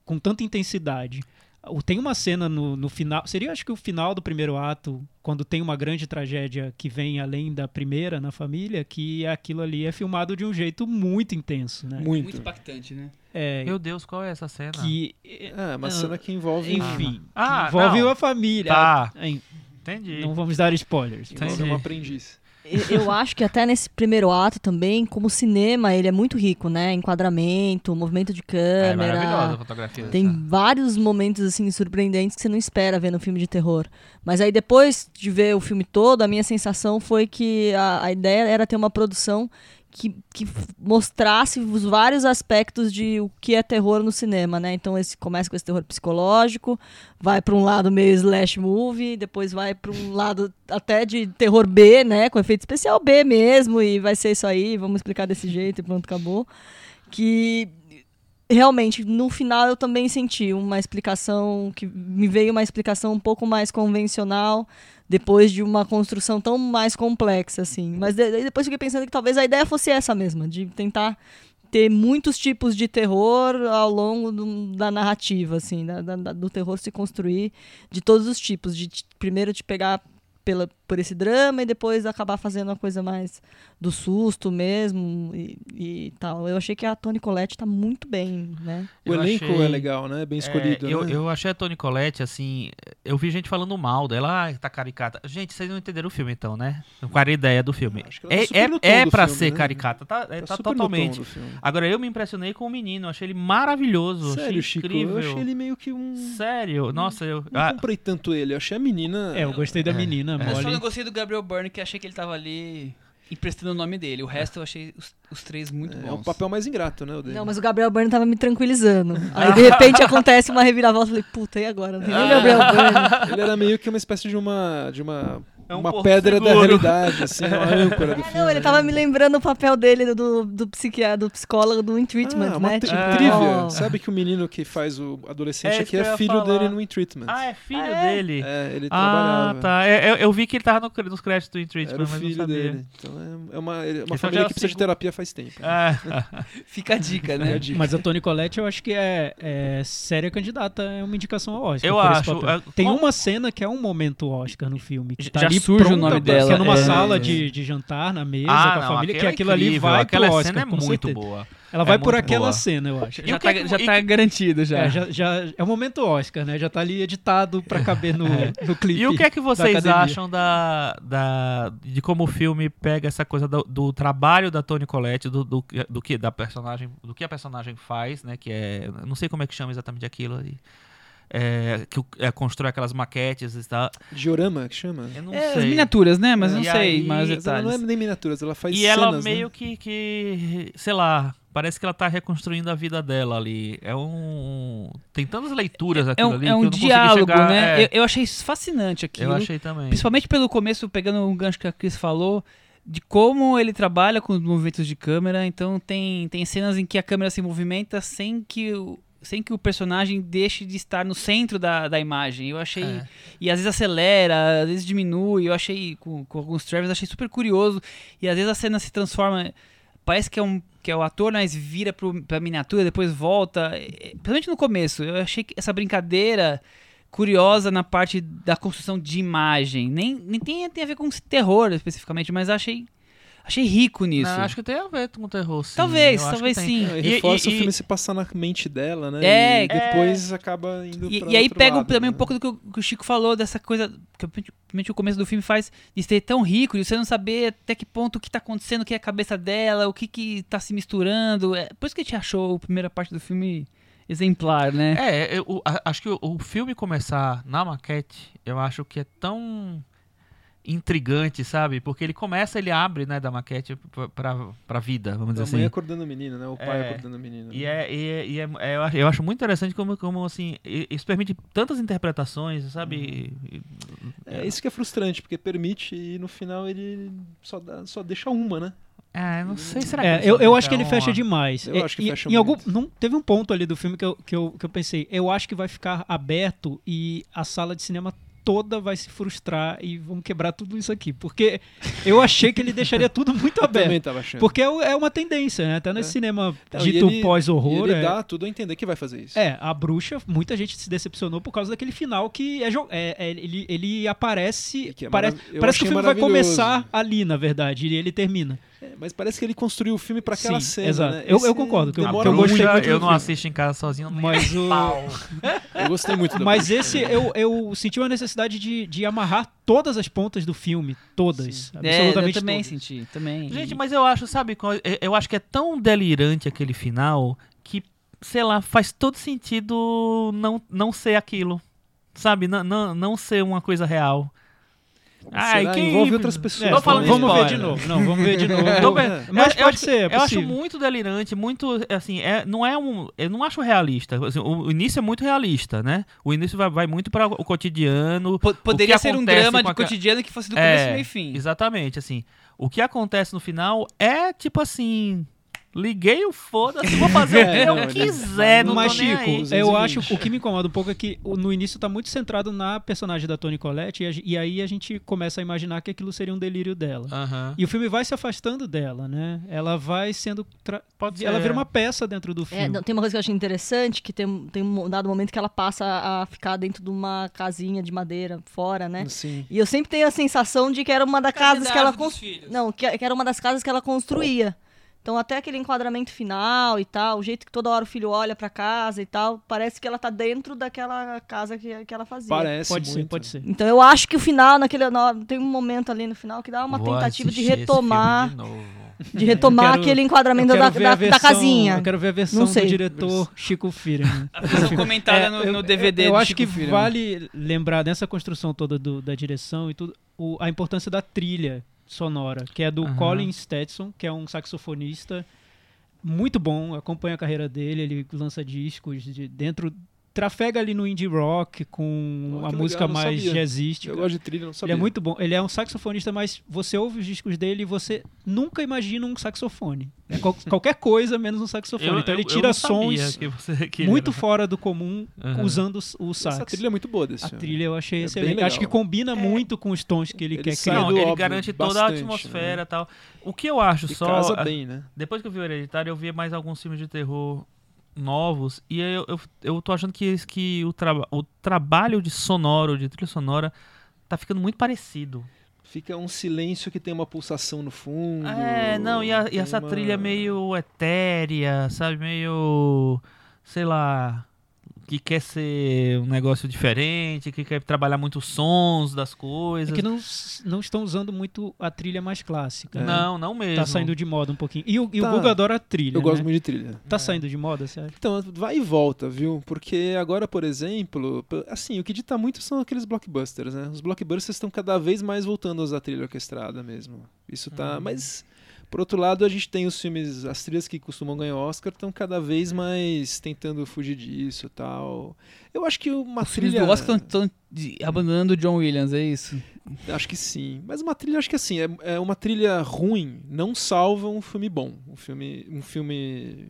com tanta intensidade. Tem uma cena no, no final, seria acho que o final do primeiro ato, quando tem uma grande tragédia que vem além da primeira na família, que aquilo ali é filmado de um jeito muito intenso, né? Muito. Muito impactante, né? É, Meu Deus, qual é essa cena? que, É, uma Ah, cena que envolve. enfim, Ah, envolve não. uma família. Tá. Em- Entendi. Não vamos dar spoilers. envolve Entendi. um aprendiz. Eu, acho que até nesse primeiro ato também, como cinema, ele é muito rico, né? Enquadramento, movimento de É maravilhosa a câmera. fotografia. Tem vários momentos assim surpreendentes que você não espera ver no filme de terror. Mas aí depois de ver o filme todo, a minha sensação foi que a, a ideia era ter uma produção que, que mostrasse os vários aspectos de o que é terror no cinema, né? Então esse começa com esse terror psicológico, vai para um lado meio slash movie, depois vai para um lado até de terror B, né, com efeito especial B mesmo e vai ser isso aí, vamos explicar desse jeito e pronto, acabou. Que realmente, no final eu também senti uma explicação que me veio uma explicação um pouco mais convencional depois de uma construção tão mais complexa assim. Mas de- depois fiquei pensando que talvez a ideia fosse essa mesma, de tentar ter muitos tipos de terror ao longo do- da narrativa, assim, da- da- do terror se construir de todos os tipos, de primeiro te pegar pela, por esse drama e depois acabar fazendo uma coisa mais do susto mesmo e, e tal. Eu achei que a Toni Collette tá muito bem, né? O Eu elenco achei- é legal, né? Bem escolhido, É, eu, né? eu achei a Toni Collette, assim. Eu vi gente falando mal dela, ah, tá caricata. Gente, vocês não entenderam o filme, então, né? Qual era a ideia do filme? Acho que ela tá É, é, é pra filme, ser né? caricata, tá, é, Tá tá no tom totalmente. Agora, eu me impressionei com o menino, eu achei ele maravilhoso. Sério, achei Chico, incrível. eu achei ele meio que um... Sério, nossa, eu. Não ah, comprei tanto ele, eu achei a menina... É, eu gostei da É. menina, não gostei do Gabriel Byrne, que achei que ele tava ali emprestando o nome dele. O resto eu achei os, os três muito É, bons. é o papel mais ingrato, né, o dele. Não, mas o Gabriel Byrne tava me tranquilizando. Aí de repente acontece uma reviravolta. Eu falei, puta, e agora? Não tem nem o Gabriel Byrne. Ele era meio que uma espécie de uma... De uma... É um uma pedra da seguro. realidade, assim, uma âncora do É, filme. não, ele tava me lembrando o papel dele do, do, psiquiatra, do psicólogo do In Treatment, ah, né? tri- Tipo, trivia. ó, Sabe que o menino que faz o adolescente É aqui é filho falar. dele no In Treatment. ah, é filho Ah, é? dele. É, ele Ah, trabalhava. tá. É, Eu, eu vi que ele tava no nos créditos do In Treatment, Era o mas não filho sabia. dele. Então é, é uma, é uma Então família que precisa de terapia faz tempo. né? Ah, Fica a dica, né? É a dica. Mas a Toni Collette eu acho que é, é séria candidata, é uma indicação ao Oscar. Eu acho, é, Tem uma cena que é um momento Oscar no filme. Que tá Já ali surge o pronta nome dela, Que é numa é. sala de, de jantar na mesa ah, com a não, família, que aquela é aquilo ali vai Aquela pro Oscar, cena é muito certeza. boa. Ela vai É por muito aquela boa. cena, eu acho. Já, tá, é que- já e tá garantido já. É, já, já- é o momento Oscar, né? Já tá ali editado pra caber no, no clipe. E o que é que vocês academia. acham da, da, de como o filme pega essa coisa do, do trabalho da Toni Collette, do, do, do que da personagem, do que a personagem faz, né? Que é, não sei como é que chama exatamente aquilo ali. É, que é, constrói aquelas maquetes e tal. Diorama, que chama? Eu não É, as sei. miniaturas, né? Mas não E sei aí- mais Mas ela não é detalhes. nem miniaturas, ela faz E cenas, ela né? meio que, que, sei lá, parece que ela tá reconstruindo a vida dela ali. É um. Tem tantas leituras É aquilo um, ali é que um eu não consegui diálogo, chegar- né? é, Eu, eu achei isso fascinante aquilo. eu achei também. Principalmente pelo começo, pegando um gancho que a Cris falou, de como ele trabalha com os movimentos de câmera. Então tem, tem cenas em que a câmera se movimenta sem que o, sem que o personagem deixe de estar no centro da, da imagem. Eu achei. É. E às vezes acelera, às vezes diminui. Eu achei, com, com alguns trailers, achei super curioso. E às vezes a cena se transforma. Parece que é, um, que é o ator, mas vira pro, pra miniatura, depois volta. É, é, Principalmente no começo. Eu achei que essa brincadeira curiosa na parte da construção de imagem. Nem, nem tem, tem a ver com terror especificamente, mas achei, achei rico nisso. Não, acho que tem a ver com terror, sim. Talvez, Eu talvez sim. E E- reforça e- o filme se passar na mente dela, né? É, e depois acaba indo E, pra e aí outro pega lado, também né? um pouco do que o, que o Chico falou, dessa coisa, que principalmente o começo do filme faz, de ser tão rico, de você não saber até que ponto o que tá acontecendo, o que é a cabeça dela, o que que tá se misturando. É, por isso que a gente achou a primeira parte do filme exemplar, né? É, eu, a- acho que o, o filme começar na maquete, eu acho que é tão intrigante, sabe? Porque ele começa, ele abre, né, da maquete pra, pra, pra vida, vamos dizer A mãe assim. acordando o menino, né? O pai É. acordando o menino. E, é, e, é, e é- é- eu acho- eu acho muito interessante como, como assim, i- isso permite tantas interpretações, sabe? E- É isso que é frustrante, porque permite e no final ele só, dá, só deixa uma, né? É, não sei, será É, que eu, só eu deixa acho que ele uma- fecha demais. Eu E- acho que e- fecha em algum, muito. não, teve um ponto ali do filme que eu, que, eu, que eu pensei, eu acho que vai ficar aberto e a sala de cinema toda vai se frustrar e vão quebrar tudo isso aqui. Porque eu achei que ele deixaria tudo muito Eu também aberto. tava achando. Porque é, é uma tendência, né? Até nesse É. cinema Então, dito ele- pós-horror. Ele é- dá tudo a entender que vai fazer isso. É, a bruxa, muita gente se decepcionou por causa daquele final que é, é- é- ele, ele aparece. Que é parece parece que o filme vai começar ali, na verdade, e ele termina. É, mas parece que ele construiu o filme pra aquela Sim, cena, exato. né? Eu- eu concordo, que eu- eu gostei muito eu não filme. assisto em casa sozinho, Mas o- pau. Eu gostei muito da Mas bruxa. esse, eu, eu senti uma necessidade de, de amarrar todas as pontas do filme. Todas. É, eu Absolutamente também todas. senti, também. Gente, mas eu acho, sabe, eu- eu acho que é tão delirante aquele final que, sei lá, faz todo sentido não, não ser aquilo. Sabe, não, não, não ser uma coisa real. Ai, quem- Envolve outras pessoas. É, falando vamos de ver spoiler. de novo. Não, vamos ver de novo. É. Mas pode acho, ser, é eu acho muito delirante, muito, assim, é, não é um, eu não acho realista. Assim, o, o início é muito realista, né? O início vai, vai muito para o cotidiano. Po- poderia que ser um drama de aquela- cotidiano que fosse do É, começo, meio e fim. Exatamente, assim. O que acontece no final é tipo assim, Liguei o foda-se, vou fazer o que É, eu ele- quiser, não Mas, Chico, eu acho 220. o que me incomoda um pouco é que no início tá muito centrado na personagem da Toni Collette e, e aí a gente começa a imaginar que aquilo seria um delírio dela. E o filme vai se afastando dela, né? Ela vai sendo. tra- Pode ser. Ela vira uma peça dentro do É, filme. não, tem uma coisa que eu achei interessante, que tem, tem um dado momento que ela passa a ficar dentro de uma casinha de madeira fora, né? Sim. E eu sempre tenho a sensação de que era uma das casas que ela. Não, que, que era uma das casas que ela construía. Então até aquele enquadramento final e tal, o jeito que toda hora o filho olha pra casa e tal, parece que ela tá dentro daquela casa que, que ela fazia. Parece pode ser, muito. pode ser. Então eu acho que o final, naquele. no- Tem um momento ali no final que dá uma Vou tentativa de retomar. filme de novo. De retomar Eu quero- aquele enquadramento Eu da, da, a da versão- casinha. Eu quero ver a versão do diretor Chico Firman. A versão comentada no, É, no eu- DVD Eu, eu do acho Chico que Firman. vale lembrar dessa construção toda do- da direção e tudo, o- a importância da trilha sonora, que é do Aham. Colin Stetson, que é um saxofonista muito bom, acompanha a carreira dele, ele lança discos de dentro trafega ali no indie rock com Oh, a que música legal, mais sabia. jazzística. Eu gosto de trilha, não Ele sabia. é muito bom. Ele é um saxofonista, mas você ouve os discos dele e você nunca imagina um saxofone. É qual- qualquer coisa menos um saxofone. Eu- então ele eu- tira sons que você- que muito era- fora do comum Aham. usando os- o sax. Essa trilha é muito boa desse A filme. trilha eu achei É excelente. Acho que combina muito com os tons que ele, Ele quer criar. Não, ele óbvio garante toda a bastante, atmosfera né? e tal. O que eu acho E só. casa bem, né? Depois que eu vi o Hereditário, eu vi mais alguns filmes de terror novos. E eu, eu, eu tô achando que, que o, traba o trabalho de sonoro, de trilha sonora, tá ficando muito parecido. Fica um silêncio que tem uma pulsação no fundo. É, não, e, a- e essa uma- trilha meio etérea, sabe? Meio. sei lá. Que quer ser um negócio diferente, que quer trabalhar muito os sons das É coisas. que não, não estão usando muito a trilha mais clássica. né? Não, não mesmo. Tá saindo de moda um pouquinho. E o, e o Tá. Guga adora a trilha. Eu gosto né? muito de trilha. Tá saindo de moda, você acha? Então, vai e volta, viu? Porque agora, por exemplo, assim, o que dita muito são aqueles blockbusters, né? Os blockbusters estão cada vez mais voltando a usar trilha orquestrada mesmo. Isso tá. Uhum. Mas, por outro lado, a gente tem os filmes, as trilhas que costumam ganhar Oscar estão cada vez mais tentando fugir disso e tal. Eu acho que uma Os trilha. do Oscar estão abandonando o John Williams, é isso? Acho que sim. Mas uma trilha, acho que assim, é, é uma trilha ruim não salva um filme bom. Um filme. Um filme.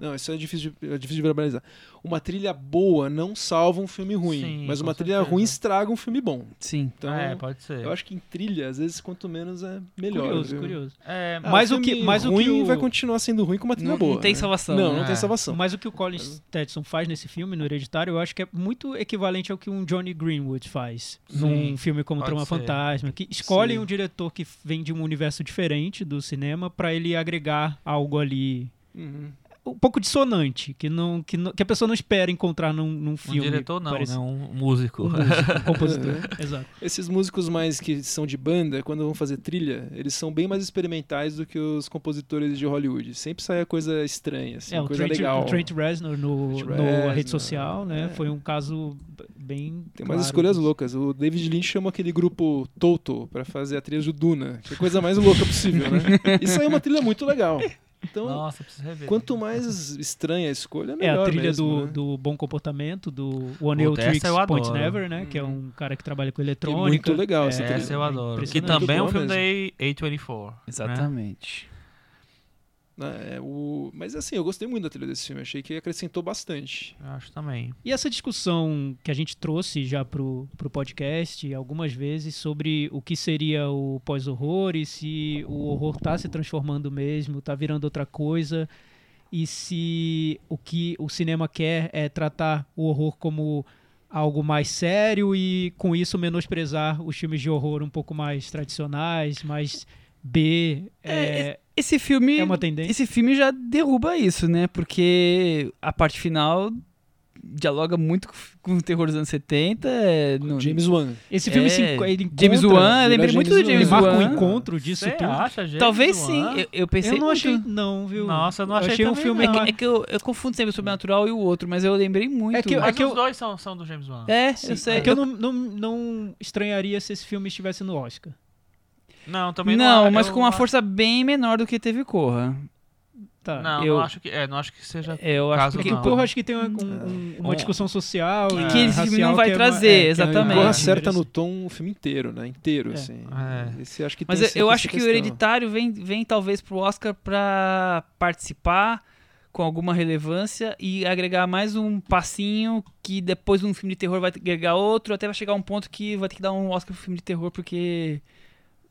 Não, isso é difícil de, é difícil de verbalizar. Uma trilha boa não salva um filme ruim. Sim, mas uma trilha certeza. ruim estraga um filme bom. Sim. Então, é, pode ser. eu acho que em trilha, às vezes, quanto menos é melhor. curioso, viu? curioso. É, Ah, Mas o que- o que ruim o- vai continuar sendo ruim com uma trilha Não, boa. não tem né? salvação. Não, né? não tem É. salvação. Mas o que o Colin Stetson faz nesse filme, no Hereditário, eu acho que é muito equivalente ao que um Johnny Greenwood faz Sim, num filme como Trama ser. Fantasma, que escolhem Sim. um diretor que vem de um universo diferente do cinema pra ele agregar algo ali Uhum. Um pouco dissonante, que não que, não- que a pessoa não espera encontrar num, num um filme. diretor não, parecido. né? Um músico. Um músico, um compositor. Exato. Esses músicos mais que são de banda, quando vão fazer trilha, eles são bem mais experimentais do que os compositores de Hollywood. Sempre sai coisa estranha, assim, É, o coisa Trent, legal. o Trent Reznor no, Trent no Reznor, A Rede Social, né? é. Foi um caso bem. Tem umas claro escolhas disso. loucas. O David Lynch chama aquele grupo Toto pra fazer a trilha do Duna, que é a coisa mais louca possível, né? Isso aí é uma trilha muito legal. Então, Nossa, preciso rever. quanto mais estranha a escolha, É, melhor a trilha mesmo, do, né? do Bom Comportamento, do One Hill Tricks Point adoro. Never, né? Que é um cara que trabalha com eletrônica. muito legal essa trilha. Essa eu adoro. Que também é um filme boa da A- A24. né? Exatamente. É, o... Mas assim, eu gostei muito da trilha desse filme. Achei que acrescentou bastante. Eu acho também. E essa discussão que a gente trouxe já pro, pro podcast algumas vezes sobre o que seria o pós-horror e se o horror tá se transformando mesmo, tá virando outra coisa, e se o que o cinema quer é tratar o horror como algo mais sério e com isso menosprezar os filmes de horror um pouco mais tradicionais, mais B. É, Esse filme. é uma tendência. Esse filme já derruba isso, né? Porque a parte final dialoga muito com- o terror dos anos 70. é, no- James Wan. Esse filme É, se enco- ele encontra, James Wan, eu lembrei muito do James ele marca um Wan. encontro disso Você tudo. acha, James Talvez Wan? sim. Eu, eu pensei Eu não muito. achei, não, viu? Nossa, eu não achei achei um filme não. É que, é que eu, eu confundo sempre o sobrenatural e o outro, mas eu lembrei muito. É que Mas é os eu- dois são, são do James Wan. É, Sim, eu sei. é que eu não, não, não estranharia se esse filme estivesse no Oscar. Não, também não. Não, eu mas com uma acho- força bem menor do que teve Corra. Tá. Não, eu- não acho que, é, não acho que seja. É, eu acho Caso Porque que não. o Corra acho que tem uma, um- um- uma Um- discussão social Que- e que esse filme não vai é trazer, uma- é, é- exatamente. Corra É, acerta no tom o filme inteiro, né? Inteiro, É. assim. É. Esse acho que Mas tem eu, eu acho que o questão. Hereditário vem, vem talvez pro Oscar pra participar com alguma relevância e agregar mais um passinho que depois um filme de terror vai agregar outro, até vai chegar um ponto que vai ter que dar um Oscar pro filme de terror porque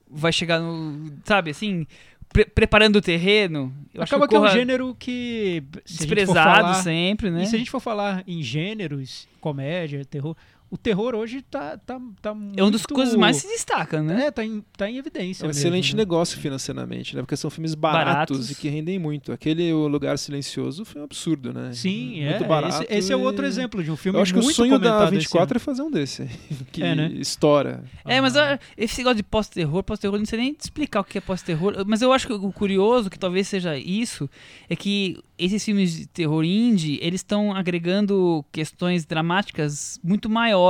vai chegar no, sabe, assim, pre- preparando o terreno. Eu Acaba que, o é um gênero que se desprezado falar- sempre, né? E se a gente for falar em gêneros, comédia, terror, o terror hoje tá, tá, tá É uma das muito- coisas mais se destacam, né? É, tá em, tá em evidência. É um mesmo, excelente né? negócio financeiramente, né? Porque são filmes baratos, Baratos. e que rendem muito. Aquele O Lugar Silencioso foi um absurdo, né? Sim, muito é. barato. esse, esse é e- outro exemplo de um filme Eu acho que o muito sonho da comentado esse 24 é fazer um desse. Que É, né? estoura. É, mas ah, esse negócio de pós-terror, pós-terror, não sei nem explicar o que é pós-terror, mas eu acho que o curioso, que talvez seja isso, é que esses filmes de terror indie, eles estão agregando questões dramáticas muito maiores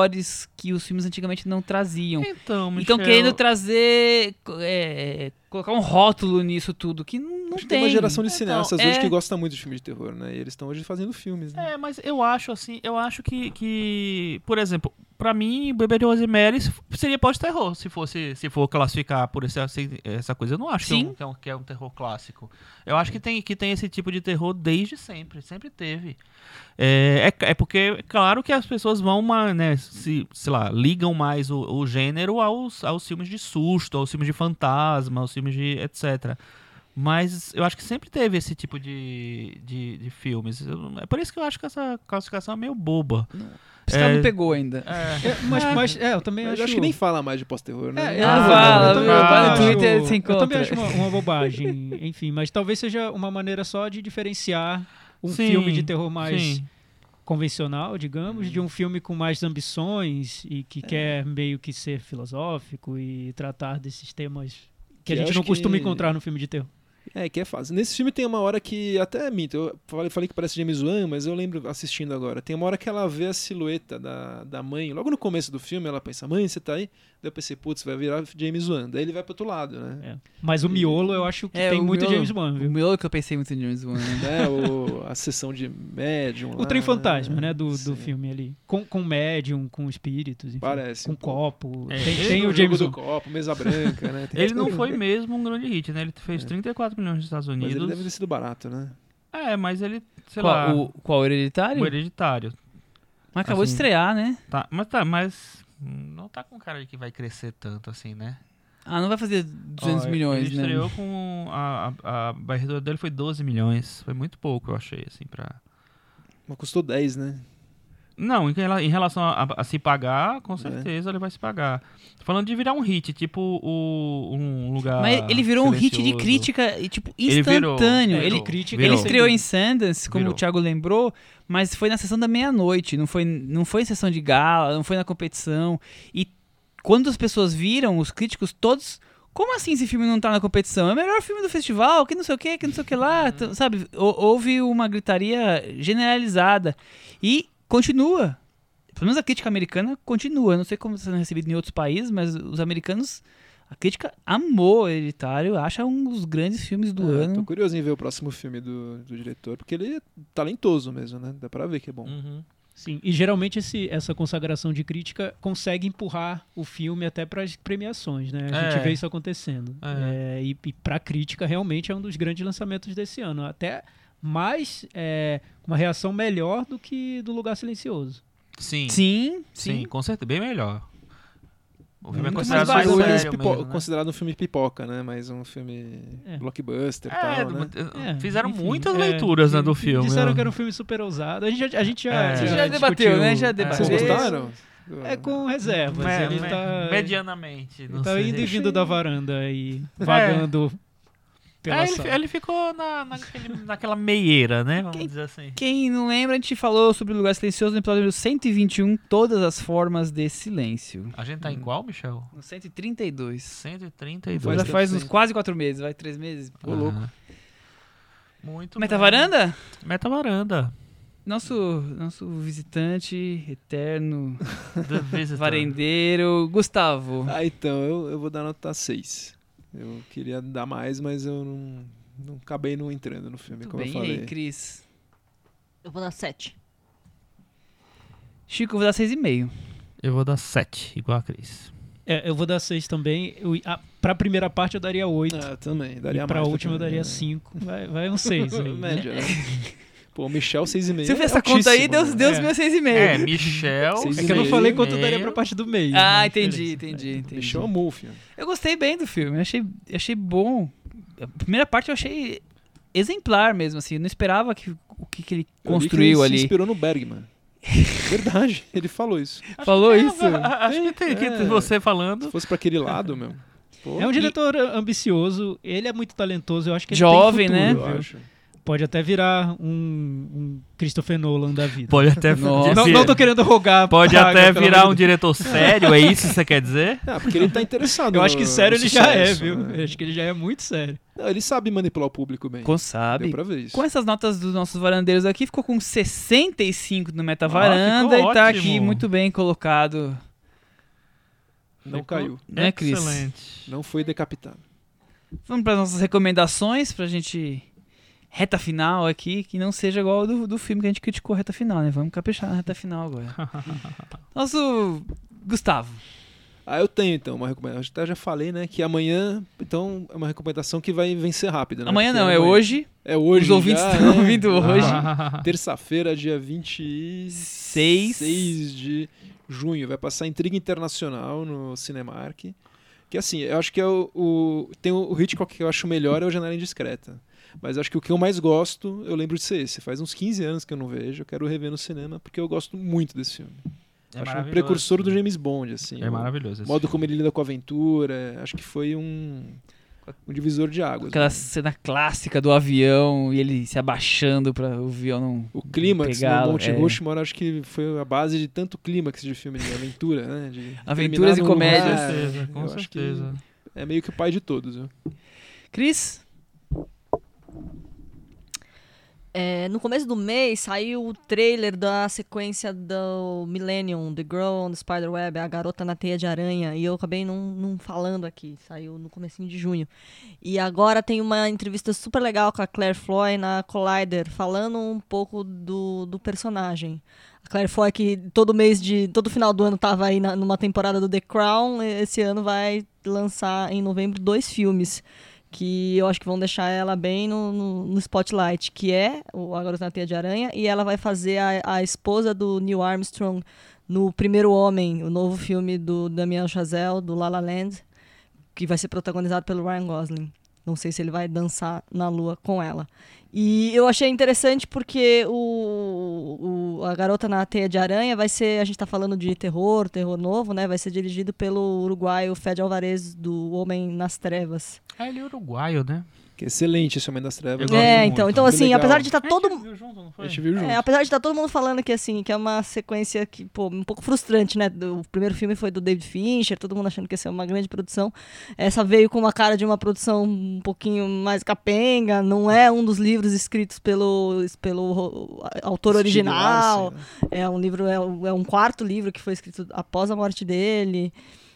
que os filmes antigamente não traziam. Então, Michel, Estão querendo trazer, é, colocar um rótulo nisso tudo, que não, tem. tem uma geração de Então, cineastas é- hoje que gosta muito de filme de terror, né? E eles estão hoje fazendo filmes, né? É, mas eu acho assim, eu acho que, que por exemplo, pra mim, Bebê de Rosemary seria pós-terror, se fosse, se for classificar por esse, assim, essa coisa. Eu não acho que é, Sim. um, que, é um, que é um terror clássico. Eu acho que tem, que tem esse tipo de terror desde sempre, sempre teve. É, é, é porque, é claro que as pessoas vão, uma, né, se, sei lá, ligam mais o, o gênero aos, aos filmes de susto, aos filmes de fantasma, aos filmes de etc. Mas eu acho que sempre teve esse tipo de, de, de filmes. É por isso que eu acho que essa classificação é meio boba. Esse cara É. não pegou ainda. É. É, mas, mas é, eu também acho... eu acho que nem fala mais de pós-terror, né? É, Ah, eu- fala, eu também no você Eu também acho uma, uma bobagem, enfim, mas talvez seja uma maneira só de diferenciar um Sim, filme de terror mais Sim. convencional, digamos, de um filme com mais ambições e que quer meio que ser filosófico e tratar desses temas que, Que a gente não costuma que- encontrar no filme de terror. É, que é fácil. Nesse filme tem uma hora que até minto. Eu falei, falei que parece James Wan, mas eu lembro assistindo agora. Tem uma hora que ela vê a silhueta da, da mãe. Logo no começo do filme, ela pensa: Mãe, você tá aí? Daí eu pensei: Putz, vai virar James Wan. Daí ele vai pro outro lado, né? É. Mas o miolo eu acho que É, tem o muito miolo- James Wan, O viu? miolo que eu pensei muito em James Wan. né? né? O, a sessão de médium. O lá, trem fantasma, né, do, do filme ali. Com, com médium, com espíritos, enfim, Parece com um copo. É, Tem, ele tem o James Wan. do copo, mesa branca, né? Tem Ele não foi mesmo um grande hit, né? Ele fez 34 milhões nos Estados Mas ele Unidos. deve ter sido barato, né? É, mas ele, sei lá, Qual, o, qual o hereditário? o hereditário. Mas acabou de assim, estrear, né? Tá, mas tá, mas não tá com cara de que vai crescer tanto assim, né? Ah, não vai fazer 200 Ó, milhões, ele né? estreou com a, a, a barreira dele foi 12 milhões. Foi muito pouco, eu achei, assim, pra... Mas custou 10, né? Não, em, rela- em relação a, a se pagar, É. com certeza ele vai se pagar. Tô falando de virar um hit, tipo o, um lugar Mas ele virou um hit de silencioso. crítica, e, tipo, Ele virou, instantâneo. virou, ele, crítica, ele virou. estreou em Sundance, como Virou. o Thiago lembrou, mas foi na sessão da meia-noite, não foi, não foi em sessão de gala, não foi na competição. E quando as pessoas viram, os críticos todos. Como assim esse filme não tá na competição? É o melhor filme do festival, que não sei o que, que não sei o que lá. t- Sabe? Hou- Houve uma gritaria generalizada. E continua. Pelo menos a crítica americana continua. Não sei como está sendo recebido em outros países, mas os americanos. A crítica amou Hereditário, acha um dos grandes filmes do É, ano. Tô curioso em ver o próximo filme do, do diretor, porque ele é talentoso mesmo, né? Dá pra ver que é bom. Uhum. Sim, e geralmente esse, essa consagração de crítica consegue empurrar o filme até para as premiações, né? A gente É. vê isso acontecendo. É. É, e e para crítica realmente é um dos grandes lançamentos desse ano, até mais é, uma reação melhor do que do Lugar Silencioso. Sim, sim, Sim, sim. com certeza, bem melhor. O filme é Muito considerado mais mais, barulho. sério pipo- mesmo, né? Considerado um filme pipoca, né? Mais um filme É. blockbuster e É, tal, né? É, fizeram enfim, muitas é, leituras né, do filme. Disseram né? que era um filme super ousado. A gente já, a gente já, É. Você já debateu, discutiu- né? Já É. debateu. Vocês gostaram? É com reservas. Me- ele me- tá, medianamente. ele não tá sei. indo e vindo da varanda e vagando pela É, ele, ele ficou na, naquele- naquela meieira, né? Vamos Quem- dizer assim. Quem não lembra, a gente falou sobre o Lugar Silencioso no episódio 121, Todas as Formas de Silêncio. A gente tá em qual, Michel? No 132. 132. Faz Já faz uns quase quatro meses, vai três meses. Ô, Aham. louco. Muito Meta bem. Varanda? Meta varanda. Nosso, nosso visitante eterno, varendeiro, Gustavo. Ah, então, eu, eu vou dar nota 6. Eu queria dar mais, mas eu não, não acabei não entrando no filme, Muito como bem. eu E falei. aí, Cris? Eu vou dar 7. Chico, eu vou dar 6,5. Eu vou dar 7, igual a Cris. É, eu vou dar 6 também. Eu, a, pra primeira parte eu daria 8. Ah, também, daria e pra mais última eu daria né? 5. Vai, vai um 6 aí. né? Média, né? Pô, Michel 6,5. Você fez é essa conta aí, altíssimo, deu, né? deu os É. meus 6,5. É, Michel. Seis É que eu não falei quanto eu daria pra parte do meio. Ah, né? entendi, Diferença. entendi, entendi. Michel amou o filme. Eu gostei bem do filme, eu achei, eu achei bom. A primeira parte eu achei exemplar mesmo, assim. Eu não esperava que, o que, que ele Eu li que construiu ele ali. se inspirou no Bergman. Verdade, ele falou isso. Falou isso? Acho que tem que É. você falando. Se fosse pra aquele lado, meu. pô, É um diretor ambicioso, ele é muito talentoso, eu acho que ele Jovem, tem né? futuro, eu viu? acho. Pode até virar um, um Christopher Nolan da vida. Pode até, Nossa. Não, não tô querendo rogar. pode praga, até virar um diretor sério, é isso que você quer dizer? Ah, porque ele tá interessado. Eu acho que sério ele já é, sucesso, viu? né? Eu acho que ele já é muito sério. Não, ele sabe manipular o público bem. Com sabe. Deu pra ver isso. Com essas notas dos nossos varandeiros aqui, ficou com 65 no Meta Ah, e tá aqui muito bem colocado. Não Ficou caiu. Né, Cris? Excelente. Não foi decapitado. Vamos para nossas recomendações pra gente. Reta final aqui, que não seja igual ao do, do filme que a gente criticou a reta final, né? Vamos caprichar na reta final agora. Nosso Gustavo. Ah, eu tenho então uma recomendação. Até já falei, né? Que amanhã, então, é uma recomendação que vai vencer rápido, né? Amanhã Porque não, é amanhã- hoje. É hoje. Os ouvintes já, estão né? ouvindo hoje. Terça-feira, dia 26 Seis. de junho. Vai passar Intriga Internacional no Cinemark. Que assim, eu acho que é o, o- tem o, o Hitchcock que eu acho melhor é o Janela Indiscreta. Mas acho que o que eu mais gosto, eu lembro de ser esse. Faz uns 15 anos que eu não vejo, eu quero rever no cinema, porque eu gosto muito desse filme. É acho um precursor do James Bond, assim. É o maravilhoso. esse modo filme. como ele lida com a aventura, acho que foi um, um divisor de águas. Aquela né? cena clássica do avião e ele se abaixando pra o avião não. O clímax no pegá-lo, Monte é. Rushmore acho que foi a base de tanto clímax de filme de aventura, né? De Aventuras e comédias. Com lugar. certeza, com certeza. É meio que o pai de todos, viu? Cris? É, no começo do mês saiu o trailer da sequência do Millennium, The Girl on the Spiderweb, a garota na teia de aranha, e eu acabei não, não falando aqui, saiu no comecinho de junho. E agora tem uma entrevista super legal com a Claire Foy na Collider, falando um pouco do, do personagem. A Claire Foy que todo mês de, todo final do ano tava aí na- numa temporada do The Crown, esse ano vai lançar em novembro dois filmes que eu acho que vão deixar ela bem no, no, no spotlight, que é o A Garota na Teia de Aranha, e ela vai fazer a, a esposa do Neil Armstrong no Primeiro Homem, o novo filme do Damien Chazelle, do La La Land, que vai ser protagonizado pelo Ryan Gosling. Não sei se ele vai dançar na lua com ela. E eu achei interessante porque o, o- a Garota na Teia de Aranha vai ser, a gente tá falando de terror, terror novo, né? Vai ser dirigido pelo uruguaio Fed Alvarez, do Homem nas Trevas. Ah, ele é uruguaio, né? Excelente esse Homem das Trevas. É, muito. então, então assim, legal. apesar de estar A todo gente viu junto, não A foi? gente viu junto. é, apesar de estar todo mundo falando que assim, que é uma sequência que, pô, um pouco frustrante, né? O primeiro filme foi do David Fincher, todo mundo achando que ia ser uma grande produção. Essa veio com uma cara de uma produção um pouquinho mais capenga, não é um dos livros escritos pelo, pelo autor original. Larsen, né? É um livro, é, é um quarto livro que foi escrito após a morte dele.